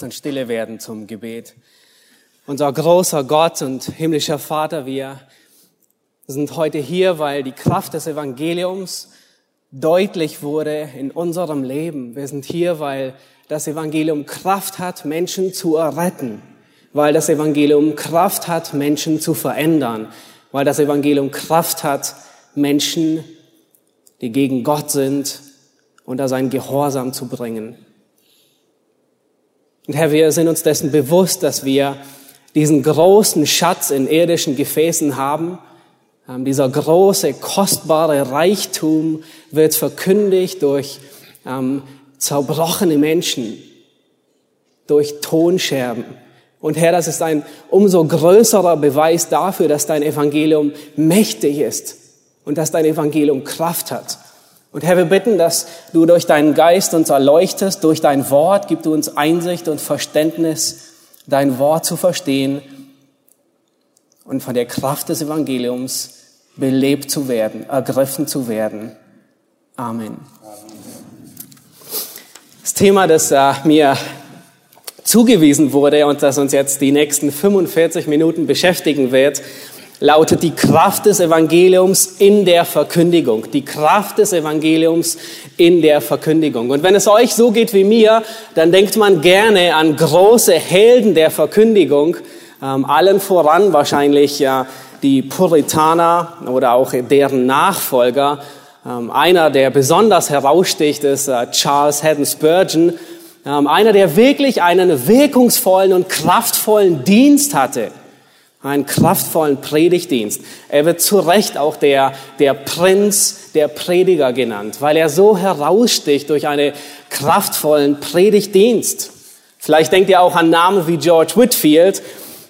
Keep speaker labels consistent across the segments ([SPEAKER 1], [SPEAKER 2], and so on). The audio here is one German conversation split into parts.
[SPEAKER 1] Lasst uns stille werden zum Gebet. Unser großer Gott und himmlischer Vater, wir sind heute hier, weil die Kraft des Evangeliums deutlich wurde in unserem Leben. Wir sind hier, weil das Evangelium Kraft hat, Menschen zu erretten, weil das Evangelium Kraft hat, Menschen zu verändern, weil das Evangelium Kraft hat, Menschen, die gegen Gott sind, unter sein Gehorsam zu bringen. Und Herr, wir sind uns dessen bewusst, dass wir diesen großen Schatz in irdischen Gefäßen haben. Ähm, dieser große, kostbare Reichtum wird verkündigt durch ähm, zerbrochene Menschen, durch Tonscherben. Und Herr, das ist ein umso größerer Beweis dafür, dass dein Evangelium mächtig ist und dass dein Evangelium Kraft hat. Und Herr, wir bitten, dass du durch deinen Geist uns erleuchtest, durch dein Wort, gib du uns Einsicht und Verständnis, dein Wort zu verstehen und von der Kraft des Evangeliums belebt zu werden, ergriffen zu werden. Amen. Das Thema, das äh, mir zugewiesen wurde und das uns jetzt die nächsten 45 Minuten beschäftigen wird, lautet die Kraft des Evangeliums in der Verkündigung. Die Kraft des Evangeliums in der Verkündigung. Und wenn es euch so geht wie mir, dann denkt man gerne an große Helden der Verkündigung, ähm, allen voran wahrscheinlich ja, die Puritaner oder auch deren Nachfolger. Ähm, einer, der besonders heraussticht, ist äh, Charles Haddon Spurgeon, ähm, einer, der wirklich einen wirkungsvollen und kraftvollen Dienst hatte einen kraftvollen Predigtdienst. Er wird zu Recht auch der, der Prinz der Prediger genannt, weil er so heraussticht durch einen kraftvollen Predigtdienst. Vielleicht denkt ihr auch an Namen wie George Whitfield.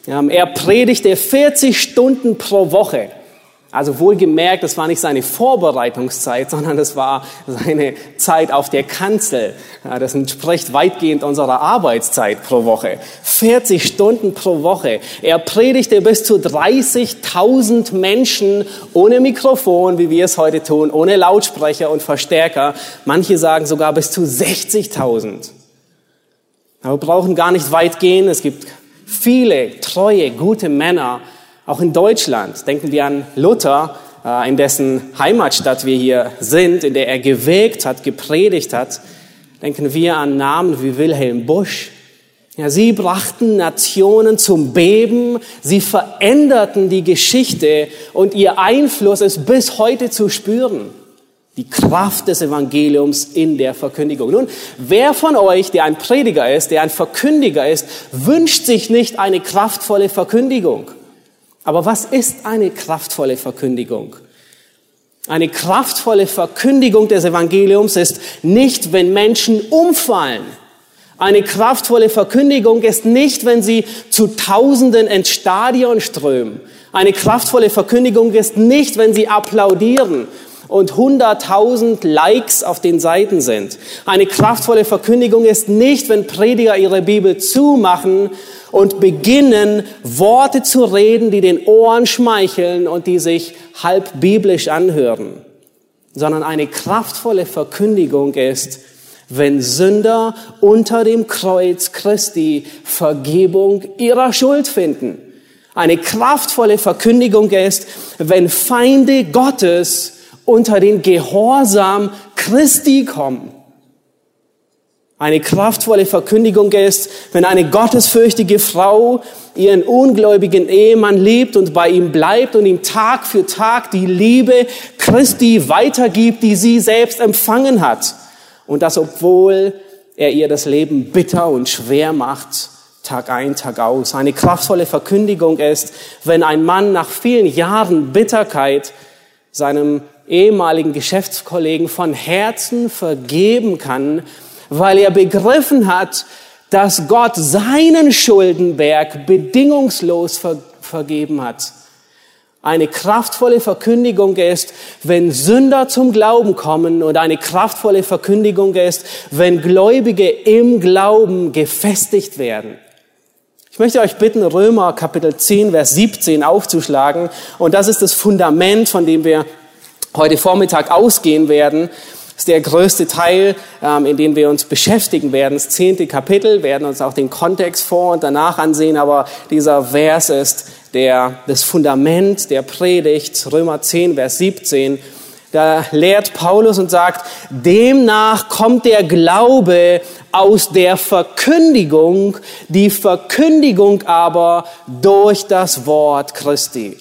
[SPEAKER 1] Er predigte 40 Stunden pro Woche. Also wohlgemerkt, das war nicht seine Vorbereitungszeit, sondern das war seine Zeit auf der Kanzel. Das entspricht weitgehend unserer Arbeitszeit pro Woche. 40 Stunden pro Woche. Er predigte bis zu 30.000 Menschen ohne Mikrofon, wie wir es heute tun, ohne Lautsprecher und Verstärker. Manche sagen sogar bis zu 60.000. Aber wir brauchen gar nicht weit gehen. Es gibt viele treue, gute Männer, auch in Deutschland denken wir an Luther, äh, in dessen Heimatstadt wir hier sind, in der er gewirkt hat, gepredigt hat. Denken wir an Namen wie Wilhelm Busch. Ja, sie brachten Nationen zum Beben, sie veränderten die Geschichte und ihr Einfluss ist bis heute zu spüren. Die Kraft des Evangeliums in der Verkündigung. Nun, wer von euch, der ein Prediger ist, der ein Verkündiger ist, wünscht sich nicht eine kraftvolle Verkündigung? Aber was ist eine kraftvolle Verkündigung? Eine kraftvolle Verkündigung des Evangeliums ist nicht, wenn Menschen umfallen. Eine kraftvolle Verkündigung ist nicht, wenn sie zu Tausenden ins Stadion strömen. Eine kraftvolle Verkündigung ist nicht, wenn sie applaudieren und hunderttausend Likes auf den Seiten sind. Eine kraftvolle Verkündigung ist nicht, wenn Prediger ihre Bibel zumachen und beginnen, Worte zu reden, die den Ohren schmeicheln und die sich halb biblisch anhören, sondern eine kraftvolle Verkündigung ist, wenn Sünder unter dem Kreuz Christi Vergebung ihrer Schuld finden. Eine kraftvolle Verkündigung ist, wenn Feinde Gottes unter den Gehorsam Christi kommen. Eine kraftvolle Verkündigung ist, wenn eine gottesfürchtige Frau ihren ungläubigen Ehemann liebt und bei ihm bleibt und ihm Tag für Tag die Liebe Christi weitergibt, die sie selbst empfangen hat. Und das, obwohl er ihr das Leben bitter und schwer macht, Tag ein, Tag aus. Eine kraftvolle Verkündigung ist, wenn ein Mann nach vielen Jahren Bitterkeit seinem ehemaligen Geschäftskollegen von Herzen vergeben kann, weil er begriffen hat, dass Gott seinen Schuldenberg bedingungslos ver vergeben hat. Eine kraftvolle Verkündigung ist, wenn Sünder zum Glauben kommen und eine kraftvolle Verkündigung ist, wenn Gläubige im Glauben gefestigt werden. Ich möchte euch bitten, Römer Kapitel 10, Vers 17 aufzuschlagen. Und das ist das Fundament, von dem wir heute Vormittag ausgehen werden ist der größte Teil, ähm, in dem wir uns beschäftigen werden. Das zehnte Kapitel, werden uns auch den Kontext vor und danach ansehen, aber dieser Vers ist der, das Fundament der Predigt, Römer 10, Vers 17. Da lehrt Paulus und sagt, demnach kommt der Glaube aus der Verkündigung, die Verkündigung aber durch das Wort Christi.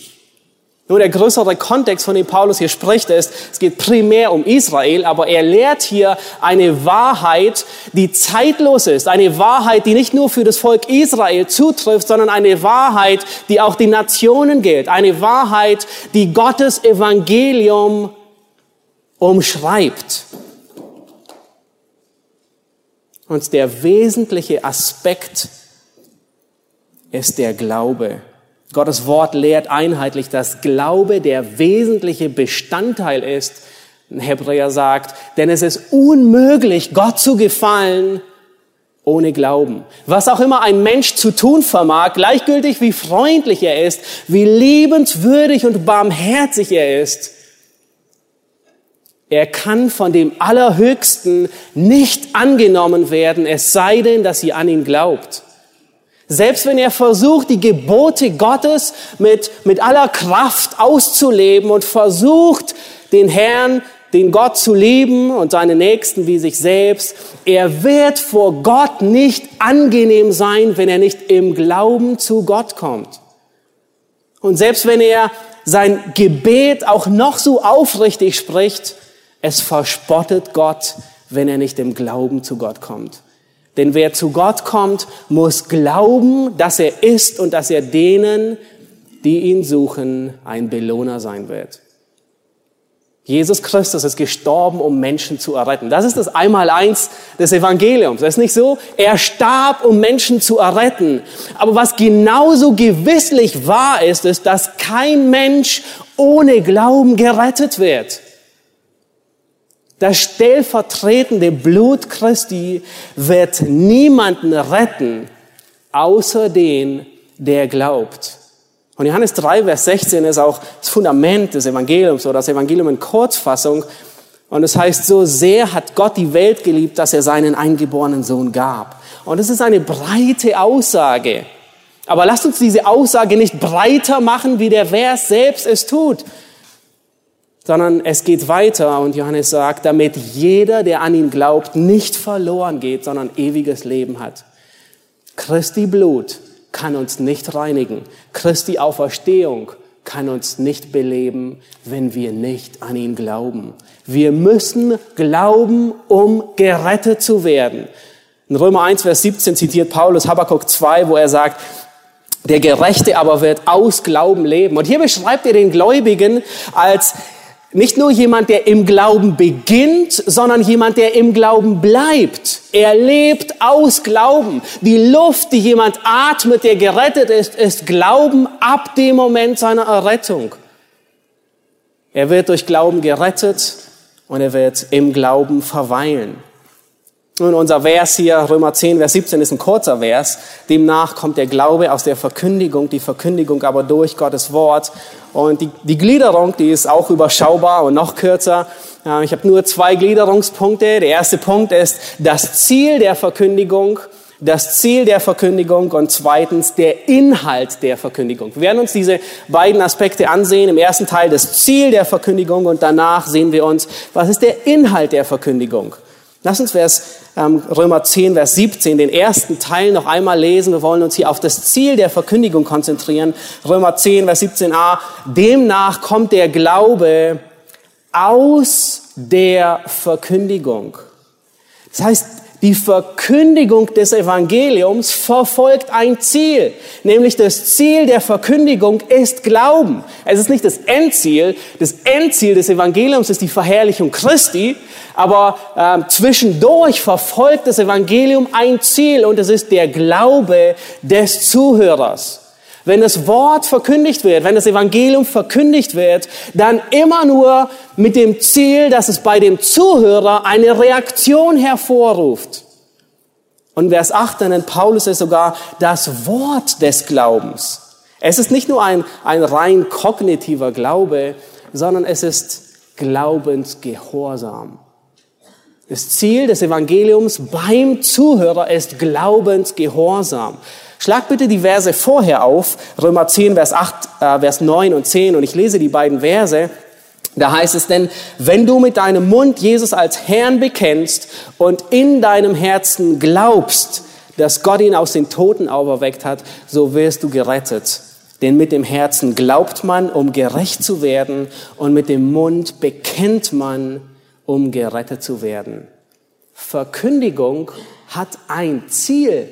[SPEAKER 1] Nur der größere Kontext, von dem Paulus hier spricht, ist, es geht primär um Israel, aber er lehrt hier eine Wahrheit, die zeitlos ist. Eine Wahrheit, die nicht nur für das Volk Israel zutrifft, sondern eine Wahrheit, die auch den Nationen gilt. Eine Wahrheit, die Gottes Evangelium umschreibt. Und der wesentliche Aspekt ist der Glaube. Gottes Wort lehrt einheitlich, dass Glaube der wesentliche Bestandteil ist. Ein Hebräer sagt, denn es ist unmöglich, Gott zu gefallen ohne Glauben. Was auch immer ein Mensch zu tun vermag, gleichgültig wie freundlich er ist, wie liebenswürdig und barmherzig er ist, er kann von dem Allerhöchsten nicht angenommen werden, es sei denn, dass ihr an ihn glaubt. Selbst wenn er versucht, die Gebote Gottes mit, mit aller Kraft auszuleben und versucht, den Herrn, den Gott zu lieben und seine Nächsten wie sich selbst, er wird vor Gott nicht angenehm sein, wenn er nicht im Glauben zu Gott kommt. Und selbst wenn er sein Gebet auch noch so aufrichtig spricht, es verspottet Gott, wenn er nicht im Glauben zu Gott kommt. Denn wer zu Gott kommt, muss glauben, dass er ist und dass er denen, die ihn suchen, ein Belohner sein wird. Jesus Christus ist gestorben, um Menschen zu erretten. Das ist das Einmaleins des Evangeliums. Das ist nicht so. Er starb, um Menschen zu erretten. Aber was genauso gewisslich wahr ist, ist, dass kein Mensch ohne Glauben gerettet wird. Das stellvertretende Blut Christi wird niemanden retten, außer den, der glaubt. Und Johannes 3, Vers 16 ist auch das Fundament des Evangeliums oder das Evangelium in Kurzfassung. Und es heißt, so sehr hat Gott die Welt geliebt, dass er seinen eingeborenen Sohn gab. Und es ist eine breite Aussage. Aber lasst uns diese Aussage nicht breiter machen, wie der Vers selbst es tut sondern es geht weiter und Johannes sagt, damit jeder, der an ihn glaubt, nicht verloren geht, sondern ewiges Leben hat. Christi Blut kann uns nicht reinigen. Christi Auferstehung kann uns nicht beleben, wenn wir nicht an ihn glauben. Wir müssen glauben, um gerettet zu werden. In Römer 1, Vers 17 zitiert Paulus Habakkuk 2, wo er sagt, der Gerechte aber wird aus Glauben leben. Und hier beschreibt er den Gläubigen als nicht nur jemand, der im Glauben beginnt, sondern jemand, der im Glauben bleibt. Er lebt aus Glauben. Die Luft, die jemand atmet, der gerettet ist, ist Glauben ab dem Moment seiner Errettung. Er wird durch Glauben gerettet und er wird im Glauben verweilen. Nun, unser Vers hier, Römer 10, Vers 17, ist ein kurzer Vers. Demnach kommt der Glaube aus der Verkündigung, die Verkündigung aber durch Gottes Wort. Und die, die Gliederung, die ist auch überschaubar und noch kürzer. Ich habe nur zwei Gliederungspunkte. Der erste Punkt ist das Ziel der Verkündigung, das Ziel der Verkündigung und zweitens der Inhalt der Verkündigung. Wir werden uns diese beiden Aspekte ansehen. Im ersten Teil das Ziel der Verkündigung und danach sehen wir uns, was ist der Inhalt der Verkündigung. Lass uns Vers, ähm, Römer 10, Vers 17, den ersten Teil noch einmal lesen. Wir wollen uns hier auf das Ziel der Verkündigung konzentrieren. Römer 10, Vers 17a. Demnach kommt der Glaube aus der Verkündigung. Das heißt, die Verkündigung des Evangeliums verfolgt ein Ziel, nämlich das Ziel der Verkündigung ist Glauben. Es ist nicht das Endziel. Das Endziel des Evangeliums ist die Verherrlichung Christi, aber äh, zwischendurch verfolgt das Evangelium ein Ziel und es ist der Glaube des Zuhörers. Wenn das Wort verkündigt wird, wenn das Evangelium verkündigt wird, dann immer nur mit dem Ziel, dass es bei dem Zuhörer eine Reaktion hervorruft. Und Vers 8 nennt Paulus es sogar das Wort des Glaubens. Es ist nicht nur ein, ein rein kognitiver Glaube, sondern es ist Glaubensgehorsam. Das Ziel des Evangeliums beim Zuhörer ist Glaubensgehorsam. Schlag bitte die Verse vorher auf, Römer 10, Vers 8, äh, Vers 9 und 10, und ich lese die beiden Verse. Da heißt es denn, wenn du mit deinem Mund Jesus als Herrn bekennst und in deinem Herzen glaubst, dass Gott ihn aus den Toten auferweckt hat, so wirst du gerettet. Denn mit dem Herzen glaubt man, um gerecht zu werden, und mit dem Mund bekennt man, um gerettet zu werden. Verkündigung hat ein Ziel.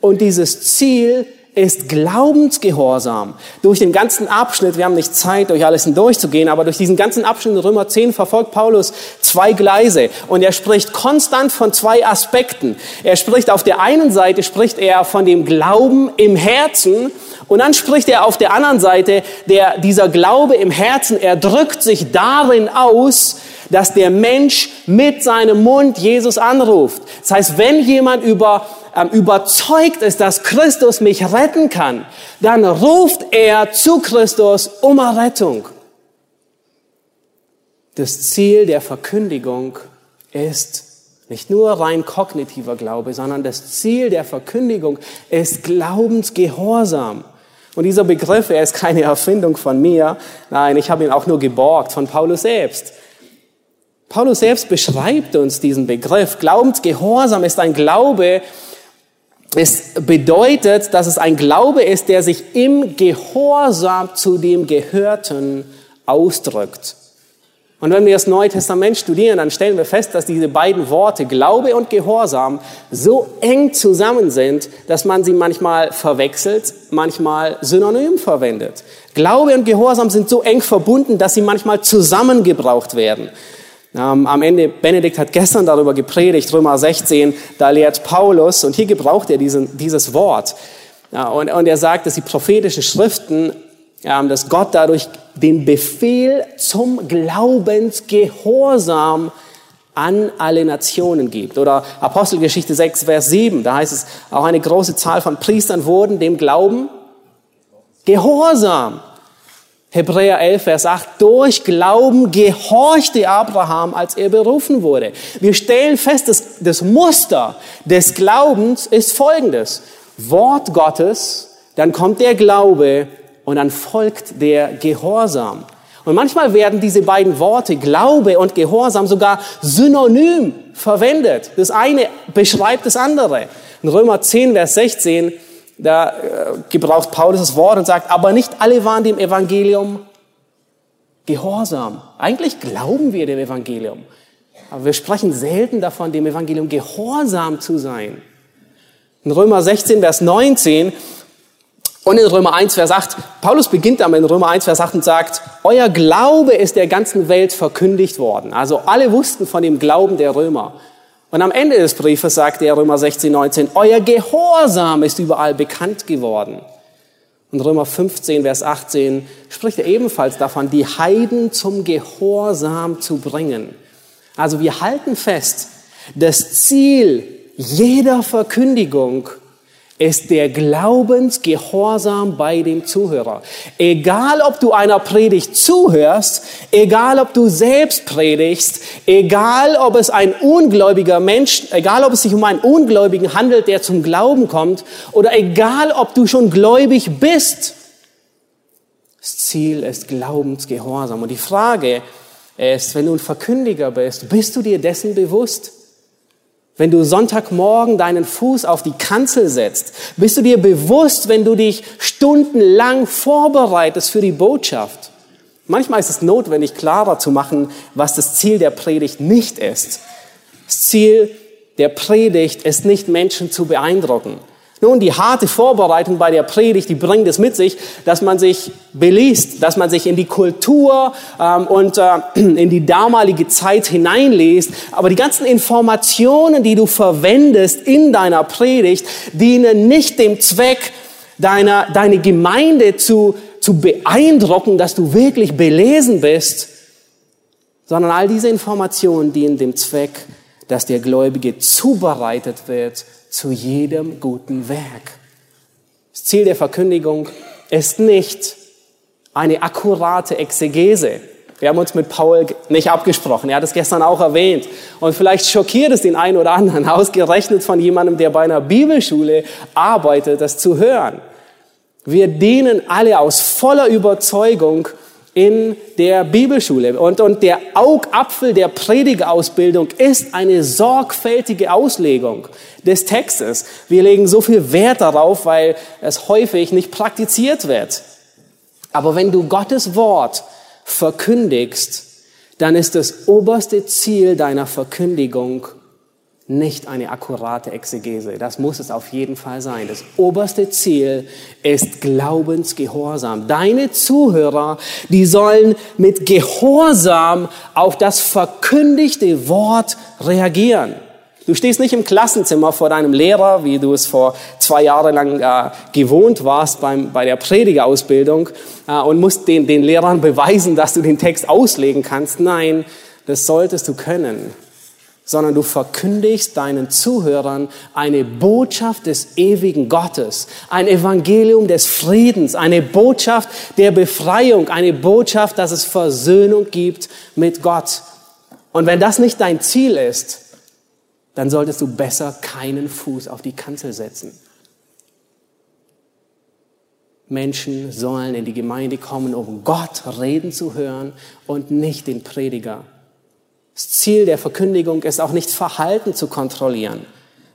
[SPEAKER 1] Und dieses Ziel ist Glaubensgehorsam. Durch den ganzen Abschnitt, wir haben nicht Zeit, durch alles hindurchzugehen, aber durch diesen ganzen Abschnitt in Römer 10 verfolgt Paulus zwei Gleise. Und er spricht konstant von zwei Aspekten. Er spricht auf der einen Seite, spricht er von dem Glauben im Herzen und dann spricht er auf der anderen Seite, der, dieser Glaube im Herzen, er drückt sich darin aus, dass der Mensch mit seinem Mund Jesus anruft. Das heißt, wenn jemand über ähm, überzeugt ist, dass Christus mich retten kann, dann ruft er zu Christus um Errettung. Das Ziel der Verkündigung ist nicht nur rein kognitiver Glaube, sondern das Ziel der Verkündigung ist Glaubensgehorsam. Und dieser Begriff, er ist keine Erfindung von mir. Nein, ich habe ihn auch nur geborgt von Paulus selbst. Paulus selbst beschreibt uns diesen Begriff. Glaubensgehorsam ist ein Glaube, es bedeutet, dass es ein Glaube ist, der sich im Gehorsam zu dem Gehörten ausdrückt. Und wenn wir das Neue Testament studieren, dann stellen wir fest, dass diese beiden Worte Glaube und Gehorsam so eng zusammen sind, dass man sie manchmal verwechselt, manchmal synonym verwendet. Glaube und Gehorsam sind so eng verbunden, dass sie manchmal zusammengebraucht werden. Ähm, am Ende, Benedikt hat gestern darüber gepredigt, Römer 16, da lehrt Paulus, und hier gebraucht er diesen, dieses Wort. Und, und er sagt, dass die prophetischen Schriften, ja, dass Gott dadurch den Befehl zum Glaubensgehorsam an alle Nationen gibt. Oder Apostelgeschichte 6, Vers 7, da heißt es, auch eine große Zahl von Priestern wurden dem Glauben gehorsam. Hebräer 11, Vers 8, durch Glauben gehorchte Abraham, als er berufen wurde. Wir stellen fest, dass das Muster des Glaubens ist folgendes. Wort Gottes, dann kommt der Glaube und dann folgt der Gehorsam. Und manchmal werden diese beiden Worte, Glaube und Gehorsam, sogar synonym verwendet. Das eine beschreibt das andere. In Römer 10, Vers 16 da äh, gebraucht Paulus das Wort und sagt, aber nicht alle waren dem Evangelium gehorsam. Eigentlich glauben wir dem Evangelium, aber wir sprechen selten davon, dem Evangelium gehorsam zu sein. In Römer 16, Vers 19 und in Römer 1, Vers 8, Paulus beginnt damit in Römer 1, Vers 8 und sagt, euer Glaube ist der ganzen Welt verkündigt worden. Also alle wussten von dem Glauben der Römer. Und am Ende des Briefes sagt er, Römer 16, 19, euer Gehorsam ist überall bekannt geworden. Und Römer 15, Vers 18 spricht er ebenfalls davon, die Heiden zum Gehorsam zu bringen. Also wir halten fest, das Ziel jeder Verkündigung ist der Glaubensgehorsam bei dem Zuhörer. Egal, ob du einer Predigt zuhörst, egal, ob du selbst predigst, egal, ob es ein ungläubiger Mensch, egal, ob es sich um einen Ungläubigen handelt, der zum Glauben kommt, oder egal, ob du schon gläubig bist, das Ziel ist Glaubensgehorsam. Und die Frage ist, wenn du ein Verkündiger bist, bist du dir dessen bewusst? Wenn du Sonntagmorgen deinen Fuß auf die Kanzel setzt? Bist du dir bewusst, wenn du dich stundenlang vorbereitest für die Botschaft? Manchmal ist es notwendig, klarer zu machen, was das Ziel der Predigt nicht ist. Das Ziel der Predigt ist nicht, Menschen zu beeindrucken. Nun, die harte Vorbereitung bei der Predigt, die bringt es mit sich, dass man sich beliest, dass man sich in die Kultur ähm, und äh, in die damalige Zeit hineinliest. Aber die ganzen Informationen, die du verwendest in deiner Predigt, dienen nicht dem Zweck, deiner, deine Gemeinde zu, zu beeindrucken, dass du wirklich belesen bist, sondern all diese Informationen dienen dem Zweck, dass der Gläubige zubereitet wird zu jedem guten Werk. Das Ziel der Verkündigung ist nicht eine akkurate Exegese. Wir haben uns mit Paul nicht abgesprochen. Er hat es gestern auch erwähnt. Und vielleicht schockiert es den einen oder anderen, ausgerechnet von jemandem, der bei einer Bibelschule arbeitet, das zu hören. Wir dienen alle aus voller Überzeugung in der Bibelschule. Und, und der Augapfel der Predigerausbildung ist eine sorgfältige Auslegung des Textes. Wir legen so viel Wert darauf, weil es häufig nicht praktiziert wird. Aber wenn du Gottes Wort verkündigst, dann ist das oberste Ziel deiner Verkündigung nicht eine akkurate Exegese. Das muss es auf jeden Fall sein. Das oberste Ziel ist Glaubensgehorsam. Deine Zuhörer, die sollen mit Gehorsam auf das verkündigte Wort reagieren. Du stehst nicht im Klassenzimmer vor deinem Lehrer, wie du es vor zwei Jahren lang äh, gewohnt warst beim, bei der Predigerausbildung äh, und musst den, den Lehrern beweisen, dass du den Text auslegen kannst. Nein, das solltest du können sondern du verkündigst deinen Zuhörern eine Botschaft des ewigen Gottes, ein Evangelium des Friedens, eine Botschaft der Befreiung, eine Botschaft, dass es Versöhnung gibt mit Gott. Und wenn das nicht dein Ziel ist, dann solltest du besser keinen Fuß auf die Kanzel setzen. Menschen sollen in die Gemeinde kommen, um Gott reden zu hören und nicht den Prediger. Das Ziel der Verkündigung ist auch nicht Verhalten zu kontrollieren,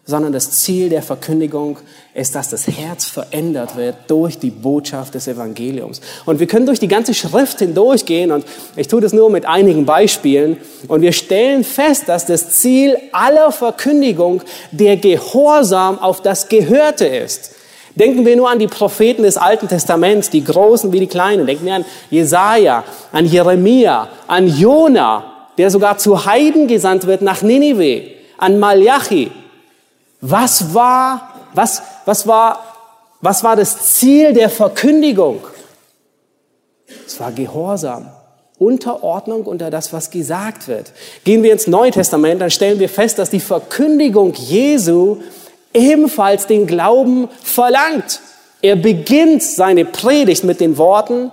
[SPEAKER 1] sondern das Ziel der Verkündigung ist, dass das Herz verändert wird durch die Botschaft des Evangeliums. Und wir können durch die ganze Schrift hindurchgehen und ich tue das nur mit einigen Beispielen und wir stellen fest, dass das Ziel aller Verkündigung der Gehorsam auf das Gehörte ist. Denken wir nur an die Propheten des Alten Testaments, die Großen wie die Kleinen. Denken wir an Jesaja, an Jeremia, an Jona, der sogar zu Heiden gesandt wird nach Ninive, an Malachi. Was war, was, was war, was war das Ziel der Verkündigung? Es war Gehorsam. Unterordnung unter das, was gesagt wird. Gehen wir ins Neue Testament, dann stellen wir fest, dass die Verkündigung Jesu ebenfalls den Glauben verlangt. Er beginnt seine Predigt mit den Worten,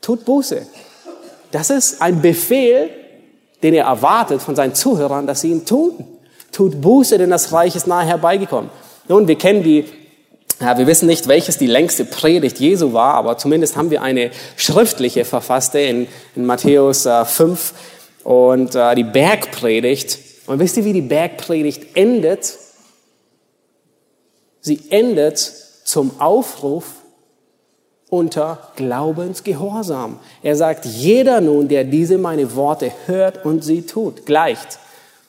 [SPEAKER 1] tut Buße. Das ist ein Befehl, den er erwartet von seinen Zuhörern, dass sie ihn tun. Tut Buße, denn das Reich ist nahe herbeigekommen. Nun, wir kennen die, ja, wir wissen nicht, welches die längste Predigt Jesu war, aber zumindest haben wir eine schriftliche verfasste in, in Matthäus äh, 5 und äh, die Bergpredigt. Und wisst ihr, wie die Bergpredigt endet? Sie endet zum Aufruf unter Glaubensgehorsam. Er sagt, jeder nun, der diese meine Worte hört und sie tut, gleicht.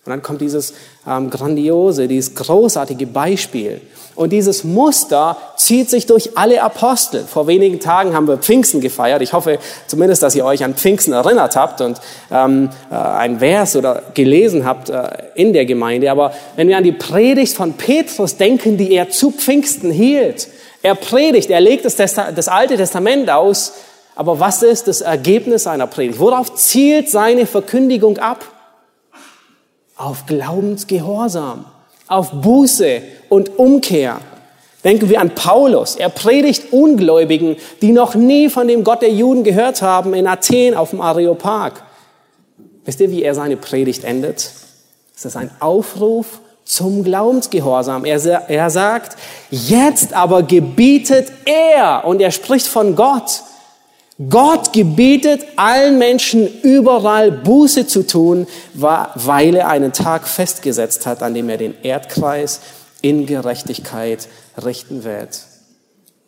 [SPEAKER 1] Und dann kommt dieses ähm, grandiose, dieses großartige Beispiel. Und dieses Muster zieht sich durch alle Apostel. Vor wenigen Tagen haben wir Pfingsten gefeiert. Ich hoffe zumindest, dass ihr euch an Pfingsten erinnert habt und ähm, äh, ein Vers oder gelesen habt äh, in der Gemeinde. Aber wenn wir an die Predigt von Petrus denken, die er zu Pfingsten hielt, er predigt, er legt das, das Alte Testament aus, aber was ist das Ergebnis seiner Predigt? Worauf zielt seine Verkündigung ab? Auf Glaubensgehorsam, auf Buße und Umkehr. Denken wir an Paulus. Er predigt Ungläubigen, die noch nie von dem Gott der Juden gehört haben, in Athen auf dem Areopag. Wisst ihr, wie er seine Predigt endet? Es ist ein Aufruf zum Glaubensgehorsam. Er, er sagt, jetzt aber gebietet er, und er spricht von Gott, Gott gebietet allen Menschen überall Buße zu tun, weil er einen Tag festgesetzt hat, an dem er den Erdkreis in Gerechtigkeit richten wird.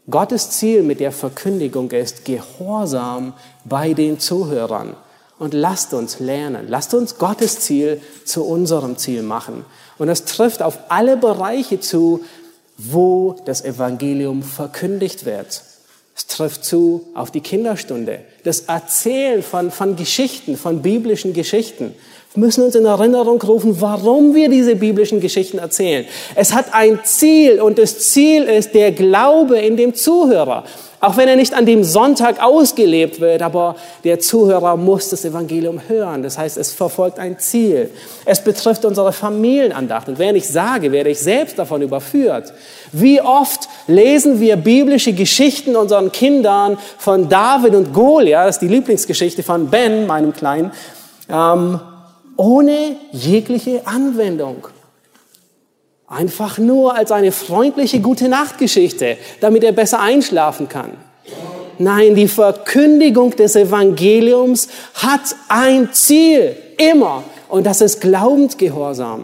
[SPEAKER 1] Gottes Ziel mit der Verkündigung ist Gehorsam bei den Zuhörern. Und lasst uns lernen, lasst uns Gottes Ziel zu unserem Ziel machen. Und das trifft auf alle Bereiche zu, wo das Evangelium verkündigt wird. Es trifft zu auf die Kinderstunde, das Erzählen von, von Geschichten, von biblischen Geschichten. Wir müssen uns in Erinnerung rufen, warum wir diese biblischen Geschichten erzählen. Es hat ein Ziel und das Ziel ist der Glaube in dem Zuhörer. Auch wenn er nicht an dem Sonntag ausgelebt wird, aber der Zuhörer muss das Evangelium hören. Das heißt, es verfolgt ein Ziel. Es betrifft unsere Familienandacht. Und wenn ich sage, werde ich selbst davon überführt. Wie oft lesen wir biblische Geschichten unseren Kindern von David und Goliath, das ist die Lieblingsgeschichte von Ben, meinem Kleinen, ähm, ohne jegliche Anwendung. Einfach nur als eine freundliche gute Nachtgeschichte, damit er besser einschlafen kann. Nein, die Verkündigung des Evangeliums hat ein Ziel, immer. Und das ist Glaubensgehorsam.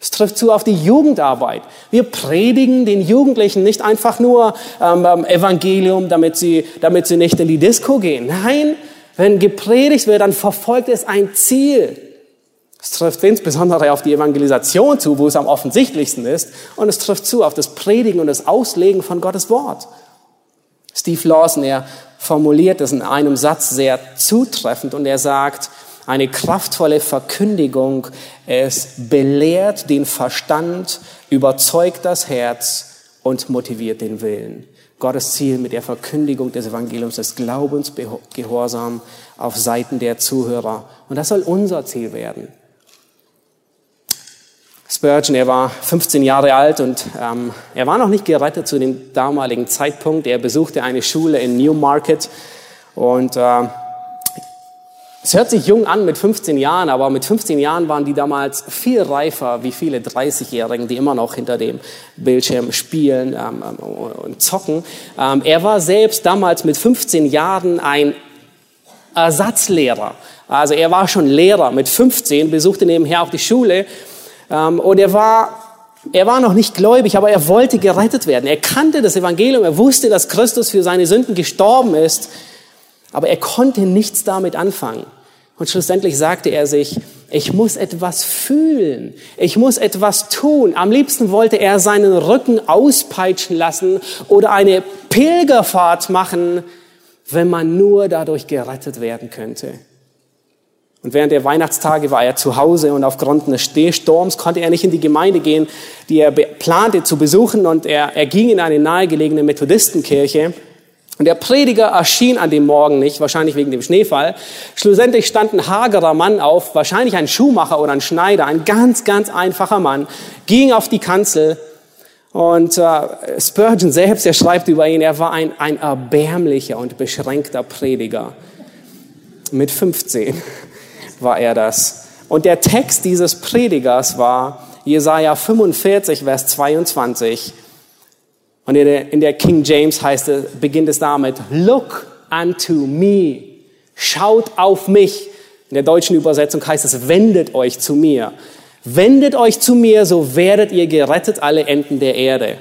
[SPEAKER 1] Es trifft zu auf die Jugendarbeit. Wir predigen den Jugendlichen nicht einfach nur ähm, ähm Evangelium, damit sie, damit sie nicht in die Disco gehen. Nein, wenn gepredigt wird, dann verfolgt es ein Ziel. Es trifft insbesondere auf die Evangelisation zu, wo es am offensichtlichsten ist. Und es trifft zu auf das Predigen und das Auslegen von Gottes Wort. Steve Lawson, er formuliert es in einem Satz sehr zutreffend und er sagt, eine kraftvolle Verkündigung, es belehrt den Verstand, überzeugt das Herz und motiviert den Willen. Gottes Ziel mit der Verkündigung des Evangeliums des Glaubens, Gehorsam auf Seiten der Zuhörer. Und das soll unser Ziel werden. Spurgeon, er war 15 Jahre alt und ähm, er war noch nicht gerettet zu dem damaligen Zeitpunkt. Er besuchte eine Schule in Newmarket und äh, es hört sich jung an mit 15 Jahren, aber mit 15 Jahren waren die damals viel reifer wie viele 30-Jährigen, die immer noch hinter dem Bildschirm spielen ähm, ähm und zocken. Ähm, er war selbst damals mit 15 Jahren ein Ersatzlehrer. Also er war schon Lehrer mit 15, besuchte nebenher auch die Schule und er war, er war noch nicht gläubig, aber er wollte gerettet werden. Er kannte das Evangelium, er wusste, dass Christus für seine Sünden gestorben ist, aber er konnte nichts damit anfangen. Und schlussendlich sagte er sich, ich muss etwas fühlen, ich muss etwas tun. Am liebsten wollte er seinen Rücken auspeitschen lassen oder eine Pilgerfahrt machen, wenn man nur dadurch gerettet werden könnte. Und während der Weihnachtstage war er zu Hause und aufgrund eines Stehsturms konnte er nicht in die Gemeinde gehen, die er plante zu besuchen und er, er ging in eine nahegelegene Methodistenkirche. Und der Prediger erschien an dem Morgen nicht, wahrscheinlich wegen dem Schneefall. Schlussendlich stand ein hagerer Mann auf, wahrscheinlich ein Schuhmacher oder ein Schneider, ein ganz, ganz einfacher Mann, ging auf die Kanzel und äh, Spurgeon selbst, er schreibt über ihn, er war ein, ein erbärmlicher und beschränkter Prediger mit 15 war er das. Und der Text dieses Predigers war Jesaja 45, Vers 22. Und in der, in der King James heißt es, beginnt es damit, Look unto me. Schaut auf mich. In der deutschen Übersetzung heißt es, wendet euch zu mir. Wendet euch zu mir, so werdet ihr gerettet alle Enden der Erde.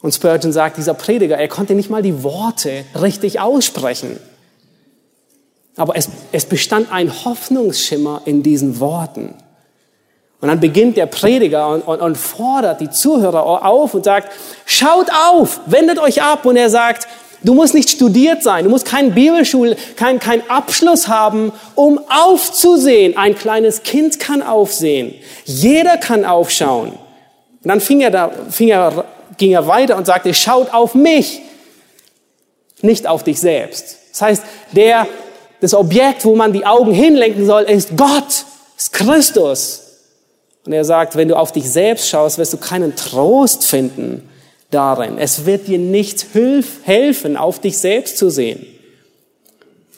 [SPEAKER 1] Und Spurgeon sagt, dieser Prediger, er konnte nicht mal die Worte richtig aussprechen. Aber es, es bestand ein Hoffnungsschimmer in diesen Worten. Und dann beginnt der Prediger und, und, und fordert die Zuhörer auf und sagt, schaut auf, wendet euch ab. Und er sagt, du musst nicht studiert sein, du musst keinen Bibelschul, keinen kein Abschluss haben, um aufzusehen. Ein kleines Kind kann aufsehen. Jeder kann aufschauen. Und dann fing er da, fing er, ging er weiter und sagte, schaut auf mich, nicht auf dich selbst. Das heißt, der das Objekt, wo man die Augen hinlenken soll, ist Gott, ist Christus. Und er sagt, wenn du auf dich selbst schaust, wirst du keinen Trost finden darin. Es wird dir nicht helfen, auf dich selbst zu sehen.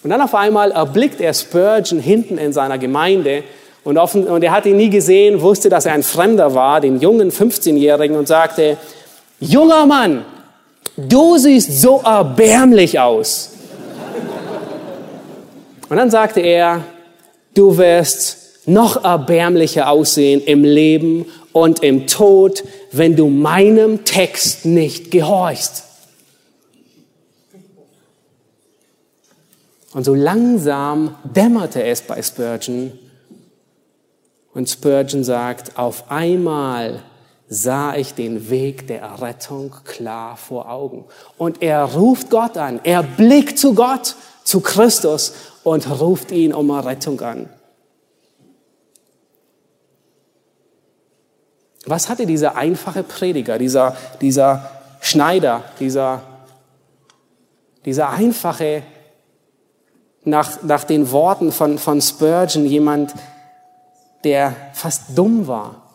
[SPEAKER 1] Und dann auf einmal erblickt er Spurgeon hinten in seiner Gemeinde und, offen, und er hat ihn nie gesehen, wusste, dass er ein Fremder war, den jungen 15-Jährigen und sagte, junger Mann, du siehst so erbärmlich aus. Und dann sagte er, du wirst noch erbärmlicher aussehen im Leben und im Tod, wenn du meinem Text nicht gehorchst. Und so langsam dämmerte es bei Spurgeon. Und Spurgeon sagt, auf einmal sah ich den Weg der Rettung klar vor Augen. Und er ruft Gott an, er blickt zu Gott, zu Christus und ruft ihn um Rettung an. Was hatte dieser einfache Prediger, dieser, dieser Schneider, dieser, dieser einfache, nach, nach den Worten von, von Spurgeon, jemand, der fast dumm war,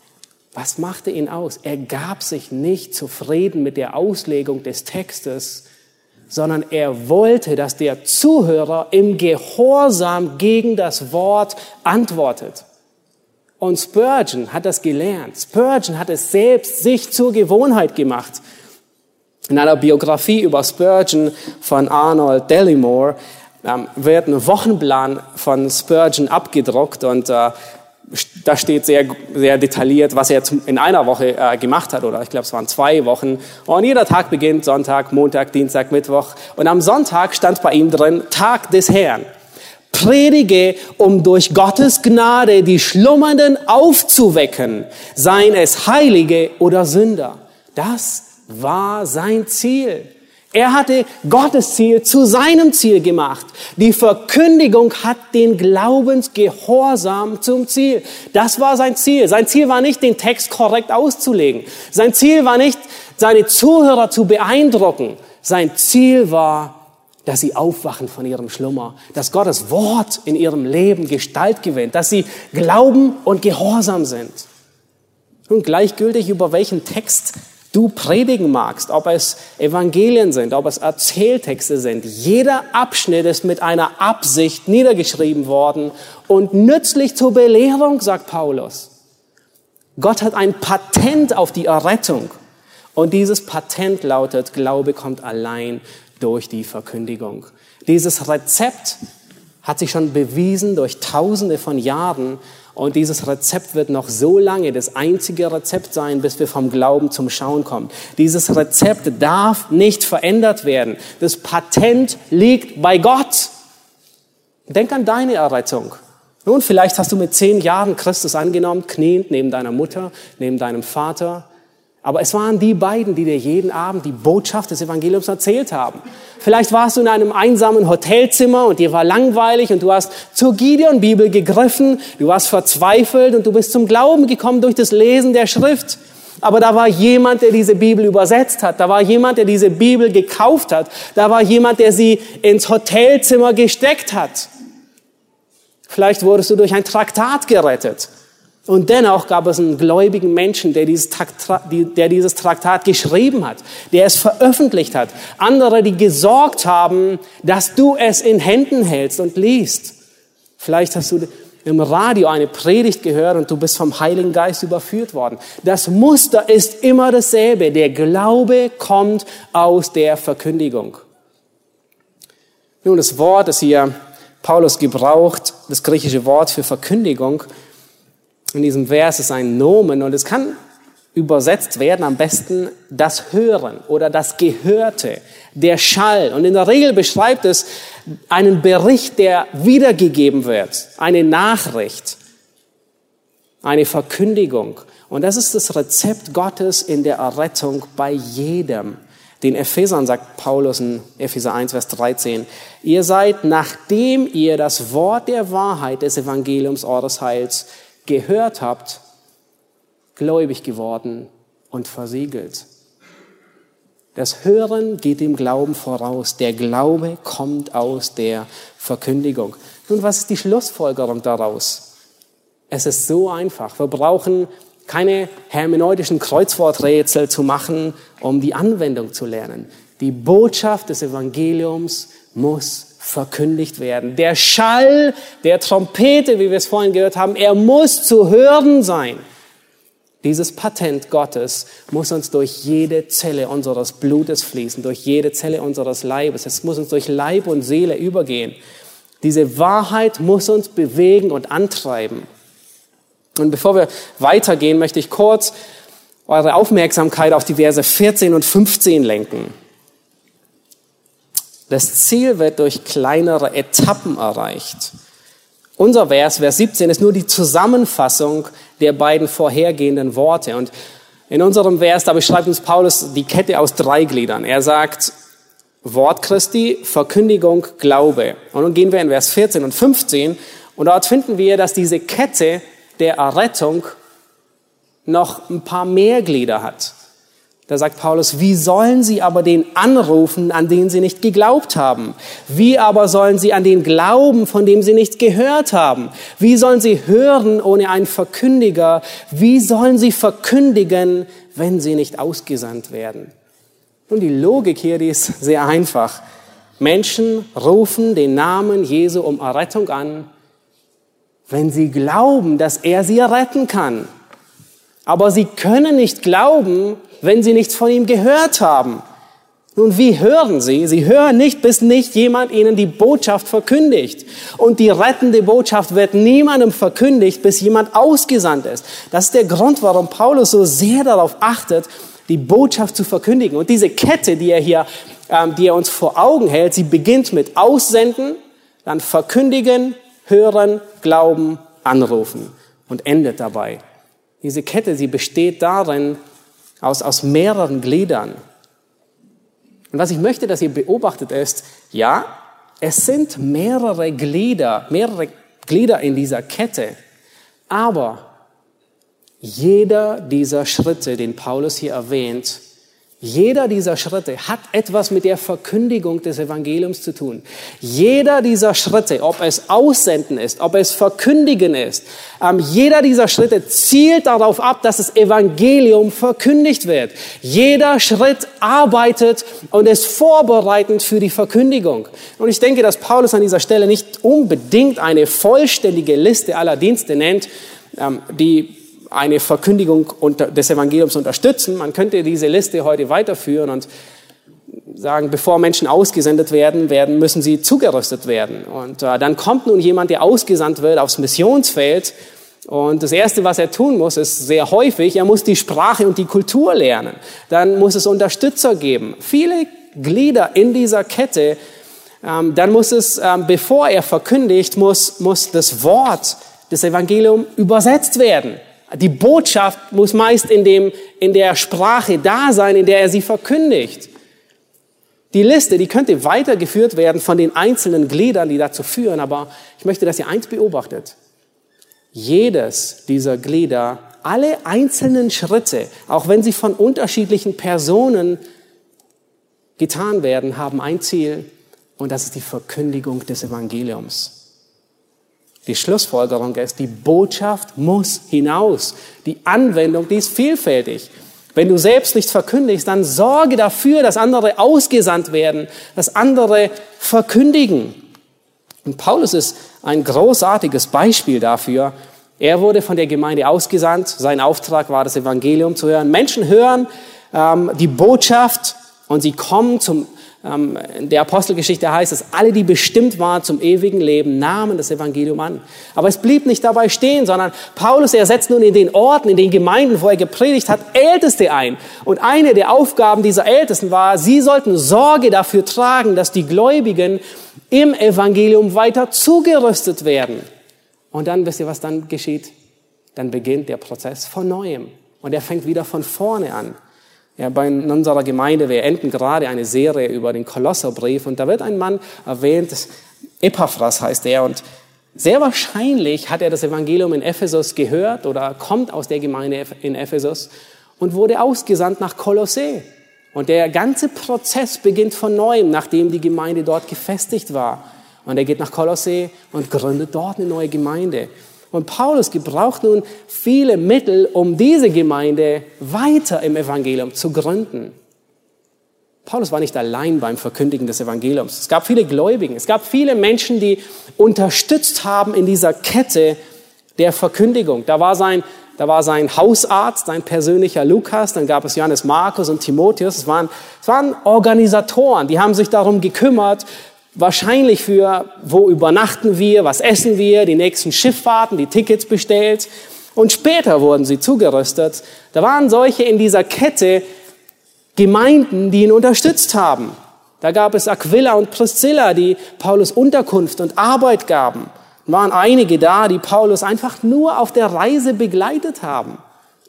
[SPEAKER 1] was machte ihn aus? Er gab sich nicht zufrieden mit der Auslegung des Textes, sondern er wollte, dass der Zuhörer im Gehorsam gegen das Wort antwortet. Und Spurgeon hat das gelernt. Spurgeon hat es selbst sich zur Gewohnheit gemacht. In einer Biografie über Spurgeon von Arnold Dellimore ähm, wird ein Wochenplan von Spurgeon abgedruckt und äh, da steht sehr, sehr detailliert, was er in einer Woche äh, gemacht hat, oder ich glaube, es waren zwei Wochen. Und jeder Tag beginnt Sonntag, Montag, Dienstag, Mittwoch. Und am Sonntag stand bei ihm drin Tag des Herrn. Predige, um durch Gottes Gnade die Schlummernden aufzuwecken, seien es Heilige oder Sünder. Das war sein Ziel. Er hatte Gottes Ziel zu seinem Ziel gemacht. Die Verkündigung hat den Glaubensgehorsam zum Ziel. Das war sein Ziel. Sein Ziel war nicht, den Text korrekt auszulegen. Sein Ziel war nicht, seine Zuhörer zu beeindrucken. Sein Ziel war, dass sie aufwachen von ihrem Schlummer, dass Gottes Wort in ihrem Leben Gestalt gewinnt, dass sie glauben und gehorsam sind. Und gleichgültig über welchen Text du predigen magst, ob es Evangelien sind, ob es Erzähltexte sind. Jeder Abschnitt ist mit einer Absicht niedergeschrieben worden und nützlich zur Belehrung, sagt Paulus. Gott hat ein Patent auf die Errettung. Und dieses Patent lautet, Glaube kommt allein durch die Verkündigung. Dieses Rezept hat sich schon bewiesen durch Tausende von Jahren und dieses Rezept wird noch so lange das einzige Rezept sein, bis wir vom Glauben zum Schauen kommen. Dieses Rezept darf nicht verändert werden. Das Patent liegt bei Gott. Denk an deine Errettung. Nun, vielleicht hast du mit zehn Jahren Christus angenommen, kniend neben deiner Mutter, neben deinem Vater. Aber es waren die beiden, die dir jeden Abend die Botschaft des Evangeliums erzählt haben. Vielleicht warst du in einem einsamen Hotelzimmer und dir war langweilig und du hast zur Gideon-Bibel gegriffen, du warst verzweifelt und du bist zum Glauben gekommen durch das Lesen der Schrift. Aber da war jemand, der diese Bibel übersetzt hat. Da war jemand, der diese Bibel gekauft hat. Da war jemand, der sie ins Hotelzimmer gesteckt hat. Vielleicht wurdest du durch ein Traktat gerettet. Und dennoch gab es einen gläubigen Menschen, der dieses, Traktat, der dieses Traktat geschrieben hat, der es veröffentlicht hat. Andere, die gesorgt haben, dass du es in Händen hältst und liest. Vielleicht hast du im Radio eine Predigt gehört und du bist vom Heiligen Geist überführt worden. Das Muster ist immer dasselbe. Der Glaube kommt aus der Verkündigung. Nun, das Wort, das hier Paulus gebraucht, das griechische Wort für Verkündigung, in diesem Vers ist ein Nomen und es kann übersetzt werden am besten das Hören oder das Gehörte, der Schall. Und in der Regel beschreibt es einen Bericht, der wiedergegeben wird, eine Nachricht, eine Verkündigung. Und das ist das Rezept Gottes in der Errettung bei jedem. Den Ephesern sagt Paulus in Epheser 1, Vers 13, ihr seid, nachdem ihr das Wort der Wahrheit des Evangeliums eures Heils gehört habt, gläubig geworden und versiegelt. Das Hören geht dem Glauben voraus. Der Glaube kommt aus der Verkündigung. Nun, was ist die Schlussfolgerung daraus? Es ist so einfach. Wir brauchen keine hermeneutischen Kreuzworträtsel zu machen, um die Anwendung zu lernen. Die Botschaft des Evangeliums muss verkündigt werden. Der Schall der Trompete, wie wir es vorhin gehört haben, er muss zu hören sein. Dieses Patent Gottes muss uns durch jede Zelle unseres Blutes fließen, durch jede Zelle unseres Leibes. Es muss uns durch Leib und Seele übergehen. Diese Wahrheit muss uns bewegen und antreiben. Und bevor wir weitergehen, möchte ich kurz eure Aufmerksamkeit auf die Verse 14 und 15 lenken. Das Ziel wird durch kleinere Etappen erreicht. Unser Vers, Vers 17, ist nur die Zusammenfassung der beiden vorhergehenden Worte. Und in unserem Vers, da beschreibt uns Paulus die Kette aus drei Gliedern. Er sagt, Wort Christi, Verkündigung, Glaube. Und nun gehen wir in Vers 14 und 15 und dort finden wir, dass diese Kette der Errettung noch ein paar mehr Glieder hat. Da sagt Paulus, wie sollen sie aber den anrufen, an den sie nicht geglaubt haben? Wie aber sollen sie an den glauben, von dem sie nichts gehört haben? Wie sollen sie hören ohne einen Verkündiger? Wie sollen sie verkündigen, wenn sie nicht ausgesandt werden? Nun, die Logik hier, die ist sehr einfach. Menschen rufen den Namen Jesu um Errettung an, wenn sie glauben, dass er sie retten kann. Aber sie können nicht glauben, wenn sie nichts von ihm gehört haben. Nun, wie hören sie? Sie hören nicht, bis nicht jemand ihnen die Botschaft verkündigt. Und die rettende Botschaft wird niemandem verkündigt, bis jemand ausgesandt ist. Das ist der Grund, warum Paulus so sehr darauf achtet, die Botschaft zu verkündigen. Und diese Kette, die er hier, ähm, die er uns vor Augen hält, sie beginnt mit Aussenden, dann verkündigen, hören, glauben, anrufen und endet dabei. Diese Kette, sie besteht darin, aus, aus mehreren Gliedern. Und was ich möchte, dass ihr beobachtet ist, ja, es sind mehrere Glieder, mehrere Glieder in dieser Kette, aber jeder dieser Schritte, den Paulus hier erwähnt, jeder dieser Schritte hat etwas mit der Verkündigung des Evangeliums zu tun. Jeder dieser Schritte, ob es Aussenden ist, ob es Verkündigen ist, ähm, jeder dieser Schritte zielt darauf ab, dass das Evangelium verkündigt wird. Jeder Schritt arbeitet und ist vorbereitend für die Verkündigung. Und ich denke, dass Paulus an dieser Stelle nicht unbedingt eine vollständige Liste aller Dienste nennt, ähm, die eine Verkündigung des Evangeliums unterstützen. Man könnte diese Liste heute weiterführen und sagen, bevor Menschen ausgesendet werden, werden müssen sie zugerüstet werden. Und äh, dann kommt nun jemand, der ausgesandt wird aufs Missionsfeld. Und das Erste, was er tun muss, ist sehr häufig, er muss die Sprache und die Kultur lernen. Dann muss es Unterstützer geben. Viele Glieder in dieser Kette. Ähm, dann muss es, ähm, bevor er verkündigt, muss, muss das Wort des Evangeliums übersetzt werden. Die Botschaft muss meist in, dem, in der Sprache da sein, in der er sie verkündigt. Die Liste, die könnte weitergeführt werden von den einzelnen Gliedern, die dazu führen, aber ich möchte, dass ihr eins beobachtet. Jedes dieser Glieder, alle einzelnen Schritte, auch wenn sie von unterschiedlichen Personen getan werden, haben ein Ziel und das ist die Verkündigung des Evangeliums. Die Schlussfolgerung ist, die Botschaft muss hinaus. Die Anwendung, die ist vielfältig. Wenn du selbst nicht verkündigst, dann sorge dafür, dass andere ausgesandt werden, dass andere verkündigen. Und Paulus ist ein großartiges Beispiel dafür. Er wurde von der Gemeinde ausgesandt. Sein Auftrag war, das Evangelium zu hören. Menschen hören ähm, die Botschaft und sie kommen zum in der Apostelgeschichte heißt es, alle, die bestimmt waren zum ewigen Leben, nahmen das Evangelium an. Aber es blieb nicht dabei stehen, sondern Paulus, er setzt nun in den Orten, in den Gemeinden, wo er gepredigt hat, Älteste ein. Und eine der Aufgaben dieser Ältesten war, sie sollten Sorge dafür tragen, dass die Gläubigen im Evangelium weiter zugerüstet werden. Und dann, wisst ihr, was dann geschieht? Dann beginnt der Prozess von neuem. Und er fängt wieder von vorne an. Ja, bei unserer Gemeinde, wir enden gerade eine Serie über den Kolosserbrief und da wird ein Mann erwähnt, Epaphras heißt er und sehr wahrscheinlich hat er das Evangelium in Ephesus gehört oder kommt aus der Gemeinde in Ephesus und wurde ausgesandt nach Kolossee. Und der ganze Prozess beginnt von neuem, nachdem die Gemeinde dort gefestigt war. Und er geht nach Kolossee und gründet dort eine neue Gemeinde. Und Paulus gebraucht nun viele Mittel, um diese Gemeinde weiter im Evangelium zu gründen. Paulus war nicht allein beim Verkündigen des Evangeliums. Es gab viele Gläubigen. Es gab viele Menschen, die unterstützt haben in dieser Kette der Verkündigung. Da war sein, da war sein Hausarzt, sein persönlicher Lukas. Dann gab es Johannes Markus und Timotheus. Es waren, es waren Organisatoren, die haben sich darum gekümmert, wahrscheinlich für, wo übernachten wir, was essen wir, die nächsten Schifffahrten, die Tickets bestellt. Und später wurden sie zugerüstet. Da waren solche in dieser Kette Gemeinden, die ihn unterstützt haben. Da gab es Aquila und Priscilla, die Paulus Unterkunft und Arbeit gaben. Da waren einige da, die Paulus einfach nur auf der Reise begleitet haben.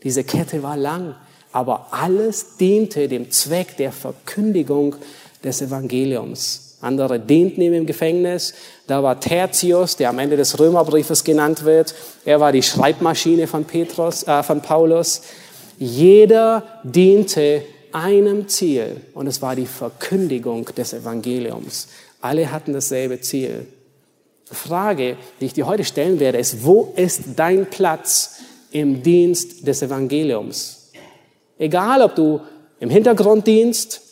[SPEAKER 1] Diese Kette war lang, aber alles diente dem Zweck der Verkündigung des Evangeliums. Andere dienten ihm im Gefängnis. Da war Tertius, der am Ende des Römerbriefes genannt wird. Er war die Schreibmaschine von, Petrus, äh, von Paulus. Jeder diente einem Ziel und es war die Verkündigung des Evangeliums. Alle hatten dasselbe Ziel. Die Frage, die ich dir heute stellen werde, ist, wo ist dein Platz im Dienst des Evangeliums? Egal, ob du im Hintergrund dienst,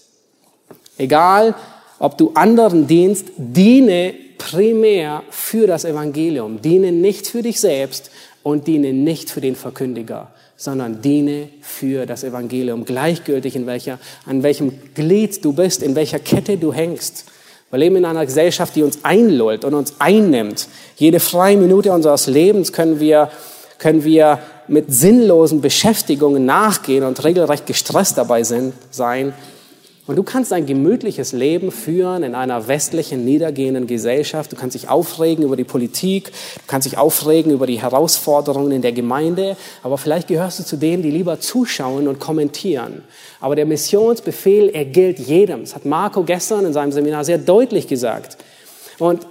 [SPEAKER 1] egal, ob du anderen dienst, diene primär für das Evangelium. Diene nicht für dich selbst und diene nicht für den Verkündiger, sondern diene für das Evangelium, gleichgültig in welcher, an welchem Glied du bist, in welcher Kette du hängst. Wir leben in einer Gesellschaft, die uns einlullt und uns einnimmt. Jede freie Minute unseres Lebens können wir, können wir mit sinnlosen Beschäftigungen nachgehen und regelrecht gestresst dabei sind, sein, und du kannst ein gemütliches Leben führen in einer westlichen, niedergehenden Gesellschaft. Du kannst dich aufregen über die Politik, du kannst dich aufregen über die Herausforderungen in der Gemeinde, aber vielleicht gehörst du zu denen, die lieber zuschauen und kommentieren. Aber der Missionsbefehl, er gilt jedem. Das hat Marco gestern in seinem Seminar sehr deutlich gesagt. Und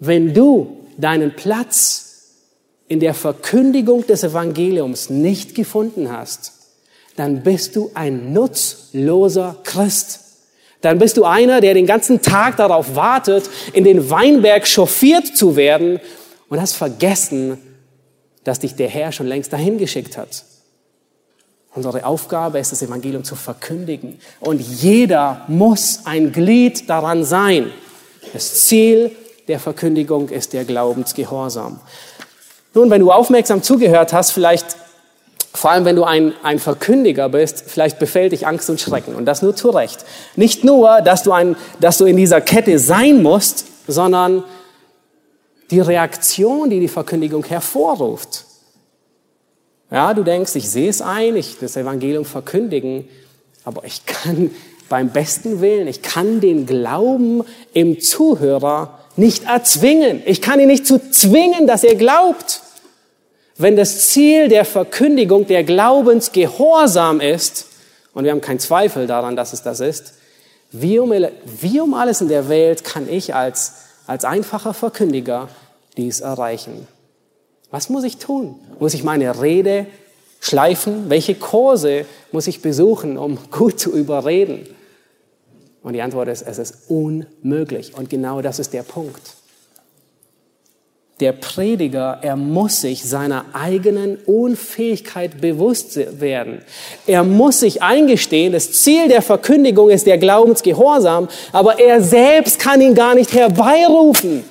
[SPEAKER 1] wenn du deinen Platz in der Verkündigung des Evangeliums nicht gefunden hast, dann bist du ein nutzloser Christ. Dann bist du einer, der den ganzen Tag darauf wartet, in den Weinberg chauffiert zu werden und hast vergessen, dass dich der Herr schon längst dahin geschickt hat. Unsere Aufgabe ist, das Evangelium zu verkündigen. Und jeder muss ein Glied daran sein. Das Ziel der Verkündigung ist der Glaubensgehorsam. Nun, wenn du aufmerksam zugehört hast, vielleicht vor allem, wenn du ein, ein Verkündiger bist, vielleicht befällt dich Angst und Schrecken. Und das nur zu Recht. Nicht nur, dass du, ein, dass du in dieser Kette sein musst, sondern die Reaktion, die die Verkündigung hervorruft. Ja, du denkst, ich sehe es ein, ich das Evangelium verkündigen, aber ich kann beim besten Willen, ich kann den Glauben im Zuhörer nicht erzwingen. Ich kann ihn nicht zu zwingen, dass er glaubt. Wenn das Ziel der Verkündigung der Glaubens Gehorsam ist, und wir haben keinen Zweifel daran, dass es das ist, wie um, wie um alles in der Welt kann ich als, als einfacher Verkündiger dies erreichen? Was muss ich tun? Muss ich meine Rede schleifen? Welche Kurse muss ich besuchen, um gut zu überreden? Und die Antwort ist, es ist unmöglich. Und genau das ist der Punkt der Prediger, er muss sich seiner eigenen Unfähigkeit bewusst werden. Er muss sich eingestehen, das Ziel der Verkündigung ist der Glaubensgehorsam, aber er selbst kann ihn gar nicht herbeirufen.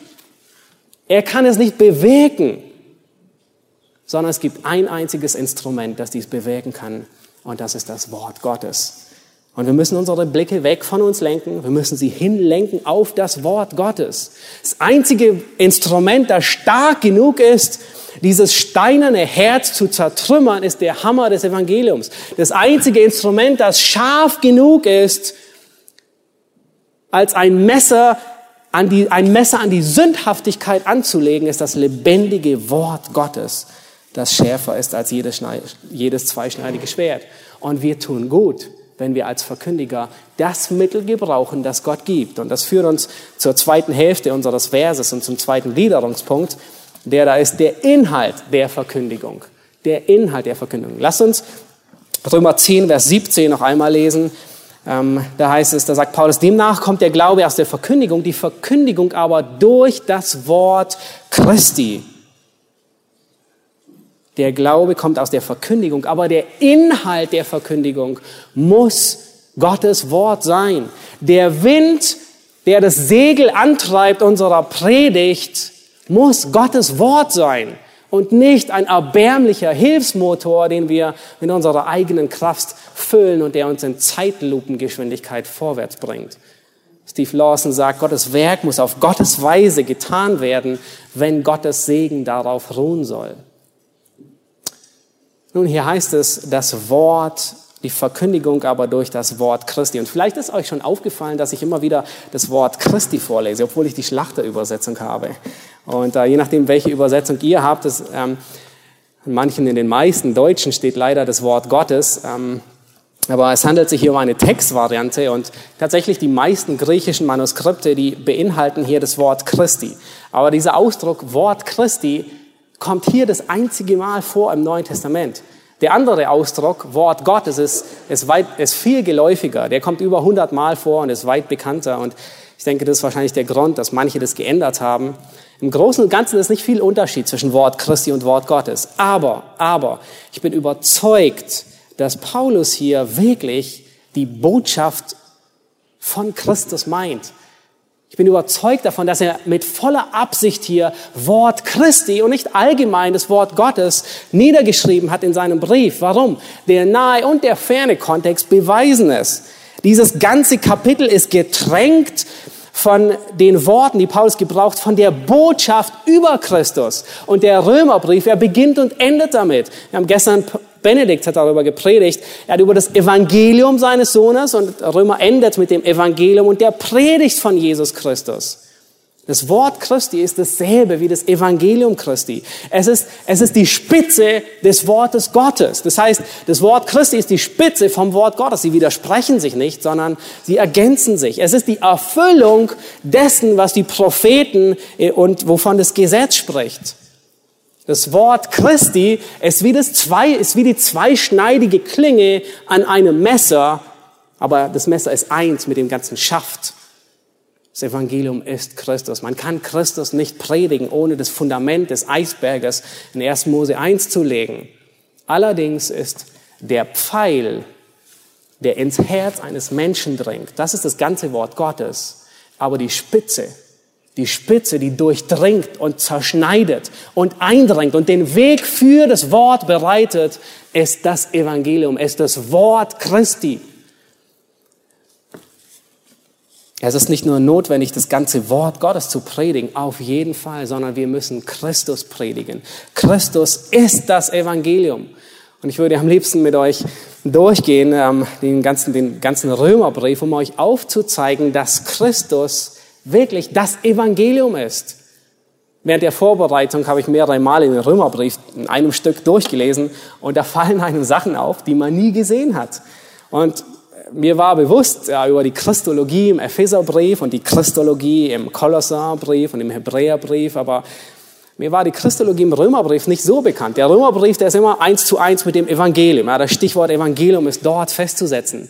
[SPEAKER 1] Er kann es nicht bewirken, sondern es gibt ein einziges Instrument, das dies bewirken kann, und das ist das Wort Gottes. Und wir müssen unsere Blicke weg von uns lenken. Wir müssen sie hinlenken auf das Wort Gottes. Das einzige Instrument, das stark genug ist, dieses steinerne Herz zu zertrümmern, ist der Hammer des Evangeliums. Das einzige Instrument, das scharf genug ist, als ein Messer an die, ein Messer an die Sündhaftigkeit anzulegen, ist das lebendige Wort Gottes, das schärfer ist als jedes, jedes zweischneidige Schwert. Und wir tun gut, wenn wir als Verkündiger das Mittel gebrauchen, das Gott gibt. Und das führt uns zur zweiten Hälfte unseres Verses und zum zweiten Gliederungspunkt, der da ist der Inhalt der Verkündigung. Der Inhalt der Verkündigung. Lass uns Römer 10, Vers 17 noch einmal lesen. Ähm, da heißt es, da sagt Paulus, demnach kommt der Glaube aus der Verkündigung, die Verkündigung aber durch das Wort Christi. Der Glaube kommt aus der Verkündigung, aber der Inhalt der Verkündigung muss Gottes Wort sein. Der Wind, der das Segel antreibt unserer Predigt, muss Gottes Wort sein und nicht ein erbärmlicher Hilfsmotor, den wir mit unserer eigenen Kraft füllen und der uns in Zeitlupengeschwindigkeit vorwärts bringt. Steve Lawson sagt, Gottes Werk muss auf Gottes Weise getan werden, wenn Gottes Segen darauf ruhen soll. Nun, hier heißt es, das Wort, die Verkündigung aber durch das Wort Christi. Und vielleicht ist euch schon aufgefallen, dass ich immer wieder das Wort Christi vorlese, obwohl ich die Schlachterübersetzung habe. Und äh, je nachdem, welche Übersetzung ihr habt, das, ähm, in manchen, in den meisten Deutschen steht leider das Wort Gottes. Ähm, aber es handelt sich hier um eine Textvariante und tatsächlich die meisten griechischen Manuskripte, die beinhalten hier das Wort Christi. Aber dieser Ausdruck Wort Christi kommt hier das einzige Mal vor im Neuen Testament. Der andere Ausdruck, Wort Gottes, ist, ist, weit, ist viel geläufiger. Der kommt über 100 Mal vor und ist weit bekannter. Und ich denke, das ist wahrscheinlich der Grund, dass manche das geändert haben. Im Großen und Ganzen ist nicht viel Unterschied zwischen Wort Christi und Wort Gottes. Aber, aber, ich bin überzeugt, dass Paulus hier wirklich die Botschaft von Christus meint. Ich bin überzeugt davon, dass er mit voller Absicht hier Wort Christi und nicht allgemein das Wort Gottes niedergeschrieben hat in seinem Brief. Warum? Der nahe und der ferne Kontext beweisen es. Dieses ganze Kapitel ist getränkt von den Worten, die Paulus gebraucht, von der Botschaft über Christus. Und der Römerbrief, er beginnt und endet damit. Wir haben gestern, Benedikt hat darüber gepredigt, er hat über das Evangelium seines Sohnes und Römer endet mit dem Evangelium und der Predigt von Jesus Christus. Das Wort Christi ist dasselbe wie das Evangelium Christi. Es ist, es ist die Spitze des Wortes Gottes. Das heißt, das Wort Christi ist die Spitze vom Wort Gottes. Sie widersprechen sich nicht, sondern sie ergänzen sich. Es ist die Erfüllung dessen, was die Propheten äh, und wovon das Gesetz spricht. Das Wort Christi ist wie, das zwei, ist wie die zweischneidige Klinge an einem Messer, aber das Messer ist eins mit dem ganzen Schaft. Das Evangelium ist Christus. Man kann Christus nicht predigen, ohne das Fundament des Eisberges in 1. Mose 1 zu legen. Allerdings ist der Pfeil, der ins Herz eines Menschen dringt, das ist das ganze Wort Gottes. Aber die Spitze, die Spitze, die durchdringt und zerschneidet und eindringt und den Weg für das Wort bereitet, ist das Evangelium, ist das Wort Christi. Es ist nicht nur notwendig, das ganze Wort Gottes zu predigen, auf jeden Fall, sondern wir müssen Christus predigen. Christus ist das Evangelium. Und ich würde am liebsten mit euch durchgehen, ähm, den, ganzen, den ganzen Römerbrief, um euch aufzuzeigen, dass Christus wirklich das Evangelium ist. Während der Vorbereitung habe ich mehrere Mal in den Römerbrief in einem Stück durchgelesen und da fallen einem Sachen auf, die man nie gesehen hat. Und mir war bewusst ja, über die Christologie im Epheserbrief und die Christologie im Kolosserbrief und im Hebräerbrief, aber mir war die Christologie im Römerbrief nicht so bekannt. Der Römerbrief, der ist immer eins zu eins mit dem Evangelium. Ja, das Stichwort Evangelium ist dort festzusetzen.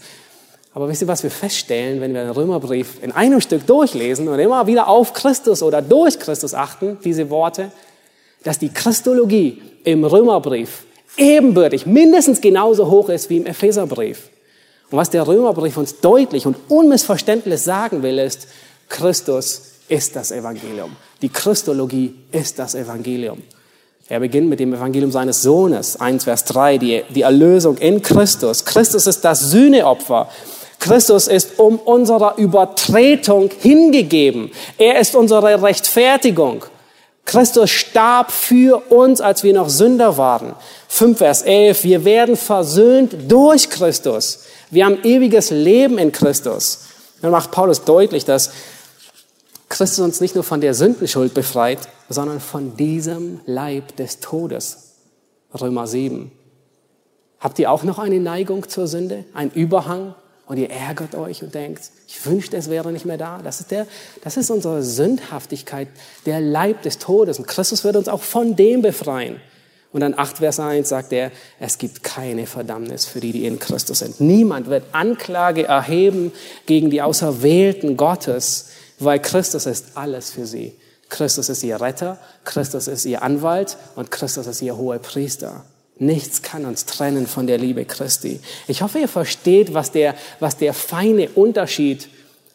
[SPEAKER 1] Aber wisst ihr, was wir feststellen, wenn wir den Römerbrief in einem Stück durchlesen und immer wieder auf Christus oder durch Christus achten, diese Worte, dass die Christologie im Römerbrief ebenbürtig, mindestens genauso hoch ist wie im Epheserbrief. Und was der Römerbrief uns deutlich und unmissverständlich sagen will, ist, Christus ist das Evangelium. Die Christologie ist das Evangelium. Er beginnt mit dem Evangelium seines Sohnes, 1 Vers 3, die, die Erlösung in Christus. Christus ist das Sühneopfer. Christus ist um unserer Übertretung hingegeben. Er ist unsere Rechtfertigung. Christus starb für uns, als wir noch Sünder waren. 5 Vers 11, wir werden versöhnt durch Christus. Wir haben ewiges Leben in Christus. Dann macht Paulus deutlich, dass Christus uns nicht nur von der Sündenschuld befreit, sondern von diesem Leib des Todes. Römer 7. Habt ihr auch noch eine Neigung zur Sünde? Ein Überhang? Und ihr ärgert euch und denkt, ich wünschte, es wäre nicht mehr da. Das ist, der, das ist unsere Sündhaftigkeit, der Leib des Todes. Und Christus wird uns auch von dem befreien. Und dann 8 Vers 1 sagt er, es gibt keine Verdammnis für die, die in Christus sind. Niemand wird Anklage erheben gegen die Auserwählten Gottes, weil Christus ist alles für sie. Christus ist ihr Retter, Christus ist ihr Anwalt und Christus ist ihr hoher Priester. Nichts kann uns trennen von der Liebe Christi. Ich hoffe, ihr versteht, was der, was der feine Unterschied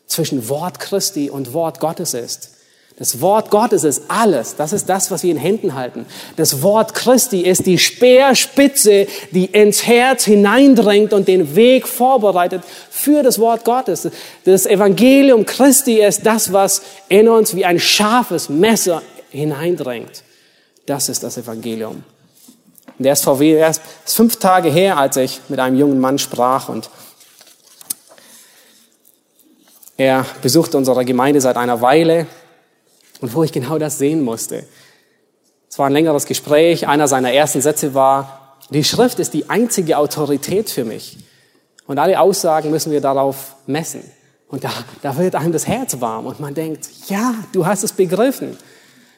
[SPEAKER 1] zwischen Wort Christi und Wort Gottes ist. Das Wort Gottes ist alles. Das ist das, was wir in Händen halten. Das Wort Christi ist die Speerspitze, die ins Herz hineindringt und den Weg vorbereitet für das Wort Gottes. Das Evangelium Christi ist das, was in uns wie ein scharfes Messer hineindringt. Das ist das Evangelium. Und der ist vor erst fünf Tage her, als ich mit einem jungen Mann sprach und er besucht unsere Gemeinde seit einer Weile und wo ich genau das sehen musste. Es war ein längeres Gespräch. Einer seiner ersten Sätze war, die Schrift ist die einzige Autorität für mich. Und alle Aussagen müssen wir darauf messen. Und da, da wird einem das Herz warm und man denkt, ja, du hast es begriffen.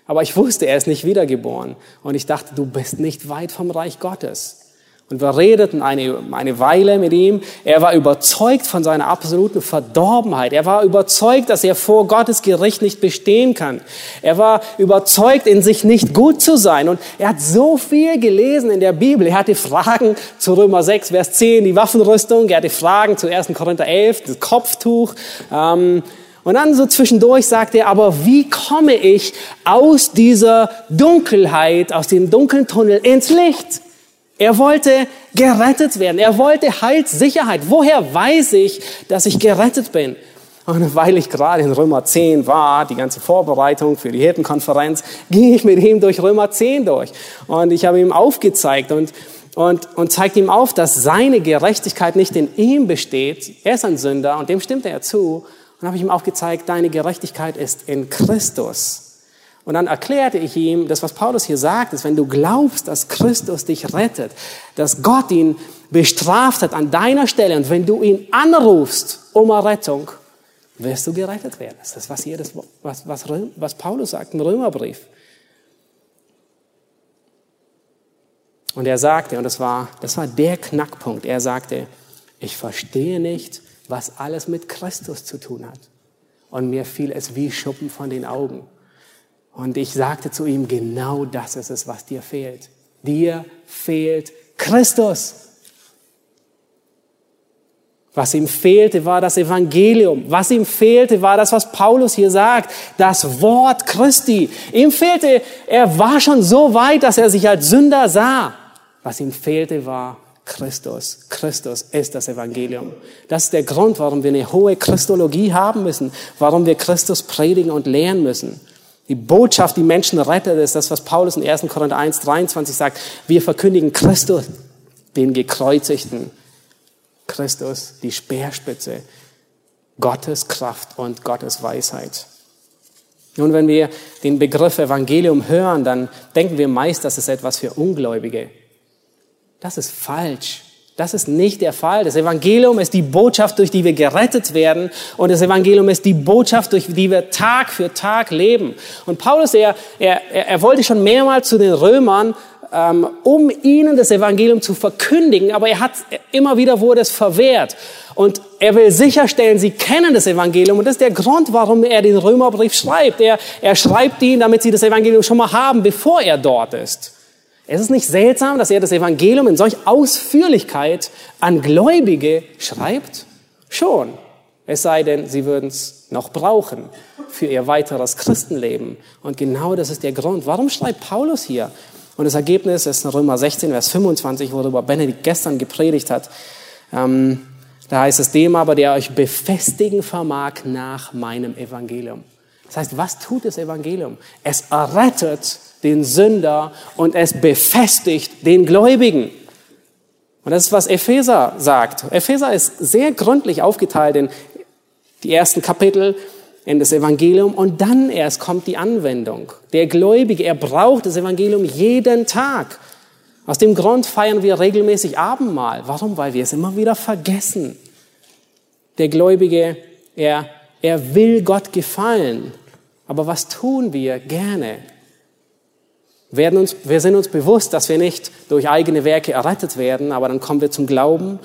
[SPEAKER 1] Aber ich wusste, er ist nicht wiedergeboren. Und ich dachte, du bist nicht weit vom Reich Gottes. Und wir redeten eine, eine Weile mit ihm. Er war überzeugt von seiner absoluten Verdorbenheit. Er war überzeugt, dass er vor Gottes Gericht nicht bestehen kann. Er war überzeugt, in sich nicht gut zu sein. Und er hat so viel gelesen in der Bibel. Er hatte Fragen zu Römer 6, Vers 10, die Waffenrüstung. Er hatte Fragen zu 1. Korinther 11, das Kopftuch. Ähm, und dann so zwischendurch sagt er, aber wie komme ich aus dieser Dunkelheit, aus dem dunklen Tunnel ins Licht? Er wollte gerettet werden. Er wollte Heilssicherheit. Woher weiß ich, dass ich gerettet bin? Und weil ich gerade in Römer 10 war, die ganze Vorbereitung für die Hirtenkonferenz, ging ich mit ihm durch Römer 10 durch. Und ich habe ihm aufgezeigt und, und, und zeigt ihm auf, dass seine Gerechtigkeit nicht in ihm besteht. Er ist ein Sünder und dem stimmt er zu. Und habe ich ihm aufgezeigt, deine Gerechtigkeit ist in Christus. Und dann erklärte ich ihm, das, was Paulus hier sagt, ist, wenn du glaubst, dass Christus dich rettet, dass Gott ihn bestraft hat an deiner Stelle und wenn du ihn anrufst um Errettung, wirst du gerettet werden. Das ist, was, hier das, was, was, was Paulus sagt im Römerbrief. Und er sagte, und das war, das war der Knackpunkt, er sagte, ich verstehe nicht, was alles mit Christus zu tun hat. Und mir fiel es wie Schuppen von den Augen. Und ich sagte zu ihm, genau das ist es, was dir fehlt. Dir fehlt Christus. Was ihm fehlte, war das Evangelium. Was ihm fehlte, war das, was Paulus hier sagt, das Wort Christi. Ihm fehlte, er war schon so weit, dass er sich als Sünder sah. Was ihm fehlte, war Christus. Christus ist das Evangelium. Das ist der Grund, warum wir eine hohe Christologie haben müssen, warum wir Christus predigen und lehren müssen. Die Botschaft, die Menschen rettet, ist das, was Paulus in 1. Korinther 1, 23 sagt. Wir verkündigen Christus, den Gekreuzigten. Christus, die Speerspitze. Gottes Kraft und Gottes Weisheit. Nun, wenn wir den Begriff Evangelium hören, dann denken wir meist, das ist etwas für Ungläubige. Das ist falsch. Das ist nicht der Fall. Das Evangelium ist die Botschaft, durch die wir gerettet werden. Und das Evangelium ist die Botschaft, durch die wir Tag für Tag leben. Und Paulus, er, er, er wollte schon mehrmals zu den Römern, ähm, um ihnen das Evangelium zu verkündigen, aber er hat immer wieder wurde es verwehrt. Und er will sicherstellen, sie kennen das Evangelium. Und das ist der Grund, warum er den Römerbrief schreibt. Er, er schreibt ihn, damit sie das Evangelium schon mal haben, bevor er dort ist. Es ist nicht seltsam, dass er das Evangelium in solch Ausführlichkeit an Gläubige schreibt? Schon. Es sei denn, sie würden es noch brauchen für ihr weiteres Christenleben. Und genau das ist der Grund. Warum schreibt Paulus hier? Und das Ergebnis ist in Römer 16, Vers 25, worüber Benedikt gestern gepredigt hat. Ähm, da heißt es dem aber, der euch befestigen vermag nach meinem Evangelium. Das heißt, was tut das Evangelium? Es errettet den Sünder und es befestigt den Gläubigen. Und das ist, was Epheser sagt. Epheser ist sehr gründlich aufgeteilt in die ersten Kapitel in das Evangelium und dann erst kommt die Anwendung. Der Gläubige, er braucht das Evangelium jeden Tag. Aus dem Grund feiern wir regelmäßig Abendmahl. Warum? Weil wir es immer wieder vergessen. Der Gläubige, er, er will Gott gefallen. Aber was tun wir gerne? Werden uns, wir sind uns bewusst, dass wir nicht durch eigene Werke errettet werden, aber dann kommen wir zum Glauben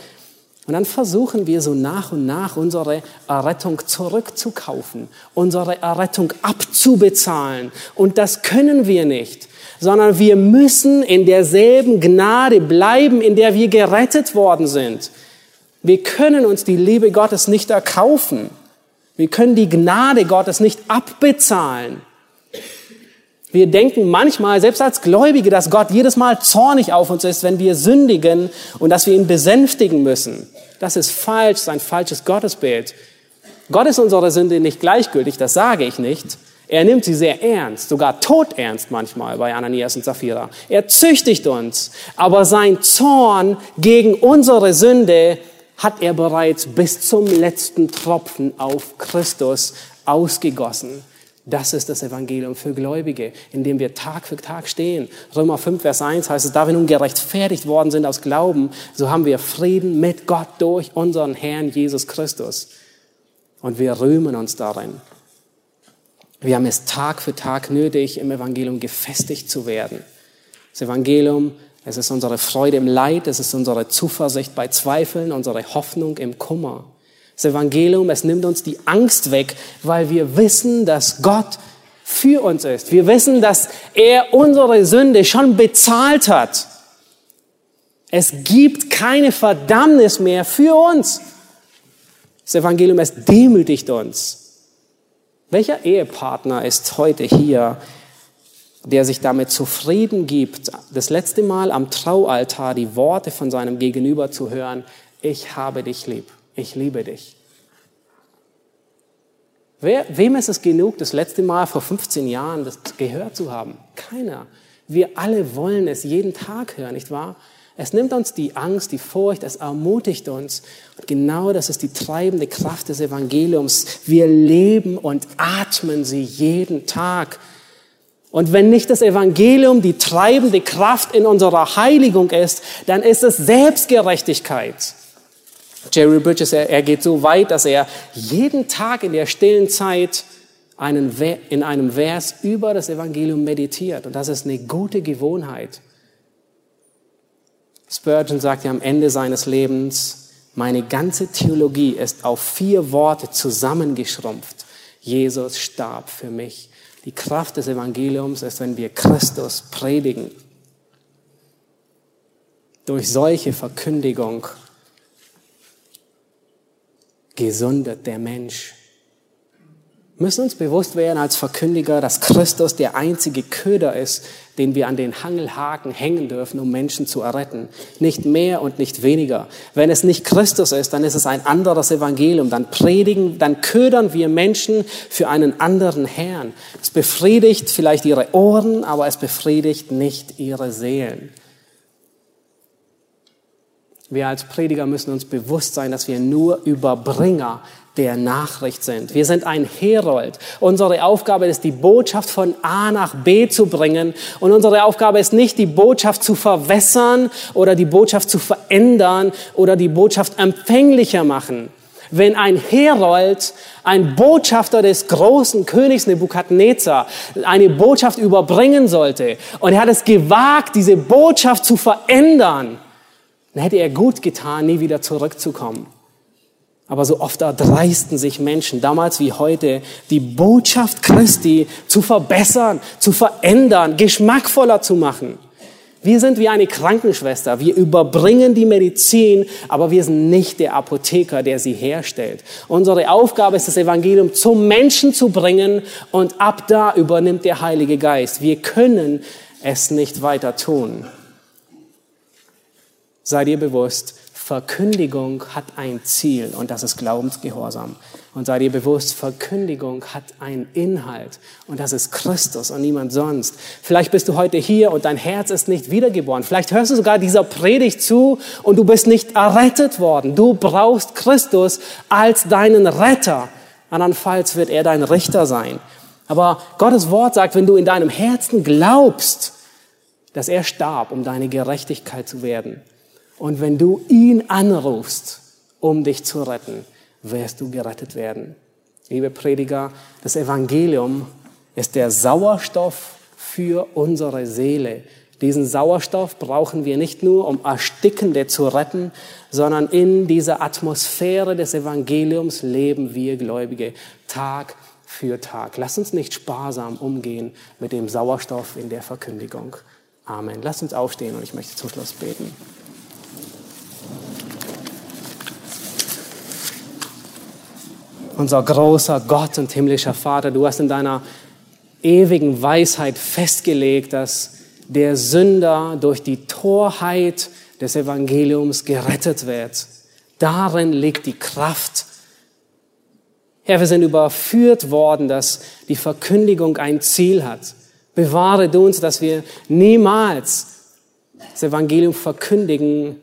[SPEAKER 1] und dann versuchen wir so nach und nach unsere Errettung zurückzukaufen, unsere Errettung abzubezahlen. Und das können wir nicht, sondern wir müssen in derselben Gnade bleiben, in der wir gerettet worden sind. Wir können uns die Liebe Gottes nicht erkaufen. Wir können die Gnade Gottes nicht abbezahlen. Wir denken manchmal, selbst als Gläubige, dass Gott jedes Mal zornig auf uns ist, wenn wir sündigen und dass wir ihn besänftigen müssen. Das ist falsch, das ist ein falsches Gottesbild. Gott ist unserer Sünde nicht gleichgültig, das sage ich nicht. Er nimmt sie sehr ernst, sogar todernst manchmal bei Ananias und Sapphira. Er züchtigt uns, aber sein Zorn gegen unsere Sünde hat er bereits bis zum letzten Tropfen auf Christus ausgegossen. Das ist das Evangelium für Gläubige, in dem wir Tag für Tag stehen. Römer 5, Vers 1 heißt es, da wir nun gerechtfertigt worden sind aus Glauben, so haben wir Frieden mit Gott durch unseren Herrn Jesus Christus. Und wir rühmen uns darin. Wir haben es Tag für Tag nötig, im Evangelium gefestigt zu werden. Das Evangelium, es ist unsere Freude im Leid, es ist unsere Zuversicht bei Zweifeln, unsere Hoffnung im Kummer. Das Evangelium, es nimmt uns die Angst weg, weil wir wissen, dass Gott für uns ist. Wir wissen, dass er unsere Sünde schon bezahlt hat. Es gibt keine Verdammnis mehr für uns. Das Evangelium, es demütigt uns. Welcher Ehepartner ist heute hier, der sich damit zufrieden gibt, das letzte Mal am Traualtar die Worte von seinem Gegenüber zu hören, ich habe dich lieb ich liebe dich. Wer, wem ist es genug, das letzte Mal vor 15 Jahren das gehört zu haben? Keiner. Wir alle wollen es jeden Tag hören, nicht wahr? Es nimmt uns die Angst, die Furcht, es ermutigt uns. Und genau das ist die treibende Kraft des Evangeliums. Wir leben und atmen sie jeden Tag. Und wenn nicht das Evangelium die treibende Kraft in unserer Heiligung ist, dann ist es Selbstgerechtigkeit. Jerry Bridges, er, er geht so weit, dass er jeden Tag in der stillen Zeit einen, in einem Vers über das Evangelium meditiert. Und das ist eine gute Gewohnheit. Spurgeon sagt ja am Ende seines Lebens, meine ganze Theologie ist auf vier Worte zusammengeschrumpft. Jesus starb für mich. Die Kraft des Evangeliums ist, wenn wir Christus predigen. Durch solche Verkündigung gesundet der Mensch. Wir müssen uns bewusst werden als Verkündiger, dass Christus der einzige Köder ist, den wir an den Hangelhaken hängen dürfen, um Menschen zu erretten. Nicht mehr und nicht weniger. Wenn es nicht Christus ist, dann ist es ein anderes Evangelium. Dann predigen, dann ködern wir Menschen für einen anderen Herrn. Es befriedigt vielleicht ihre Ohren, aber es befriedigt nicht ihre Seelen. Wir als Prediger müssen uns bewusst sein, dass wir nur Überbringer der Nachricht sind. Wir sind ein Herold. Unsere Aufgabe ist, die Botschaft von A nach B zu bringen. Und unsere Aufgabe ist nicht, die Botschaft zu verwässern oder die Botschaft zu verändern oder die Botschaft empfänglicher machen. Wenn ein Herold, ein Botschafter des großen Königs Nebukadnezar eine Botschaft überbringen sollte und er hat es gewagt, diese Botschaft zu verändern, dann hätte er gut getan, nie wieder zurückzukommen. Aber so oft erdreisten sich Menschen, damals wie heute, die Botschaft Christi zu verbessern, zu verändern, geschmackvoller zu machen. Wir sind wie eine Krankenschwester. Wir überbringen die Medizin, aber wir sind nicht der Apotheker, der sie herstellt. Unsere Aufgabe ist, das Evangelium zum Menschen zu bringen und ab da übernimmt der Heilige Geist. Wir können es nicht weiter tun. Sei dir bewusst, Verkündigung hat ein Ziel und das ist Glaubensgehorsam. Und sei dir bewusst, Verkündigung hat einen Inhalt und das ist Christus und niemand sonst. Vielleicht bist du heute hier und dein Herz ist nicht wiedergeboren. Vielleicht hörst du sogar dieser Predigt zu und du bist nicht errettet worden. Du brauchst Christus als deinen Retter. Andernfalls wird er dein Richter sein. Aber Gottes Wort sagt, wenn du in deinem Herzen glaubst, dass er starb, um deine Gerechtigkeit zu werden, und wenn du ihn anrufst, um dich zu retten, wirst du gerettet werden. Liebe Prediger, das Evangelium ist der Sauerstoff für unsere Seele. Diesen Sauerstoff brauchen wir nicht nur, um Erstickende zu retten, sondern in dieser Atmosphäre des Evangeliums leben wir Gläubige Tag für Tag. Lass uns nicht sparsam umgehen mit dem Sauerstoff in der Verkündigung. Amen. Lass uns aufstehen und ich möchte zum Schluss beten. Unser großer Gott und himmlischer Vater, du hast in deiner ewigen Weisheit festgelegt, dass der Sünder durch die Torheit des Evangeliums gerettet wird. Darin liegt die Kraft. Herr, wir sind überführt worden, dass die Verkündigung ein Ziel hat. Bewahre du uns, dass wir niemals das Evangelium verkündigen,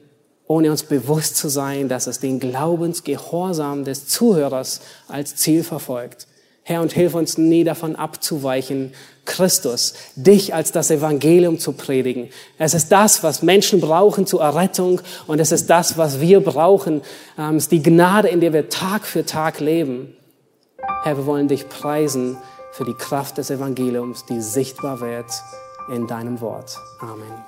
[SPEAKER 1] ohne uns bewusst zu sein, dass es den Glaubensgehorsam des Zuhörers als Ziel verfolgt. Herr, und hilf uns nie davon abzuweichen, Christus, dich als das Evangelium zu predigen. Es ist das, was Menschen brauchen zur Errettung und es ist das, was wir brauchen. Ähm, es ist die Gnade, in der wir Tag für Tag leben. Herr, wir wollen dich preisen für die Kraft des Evangeliums, die sichtbar wird in deinem Wort. Amen.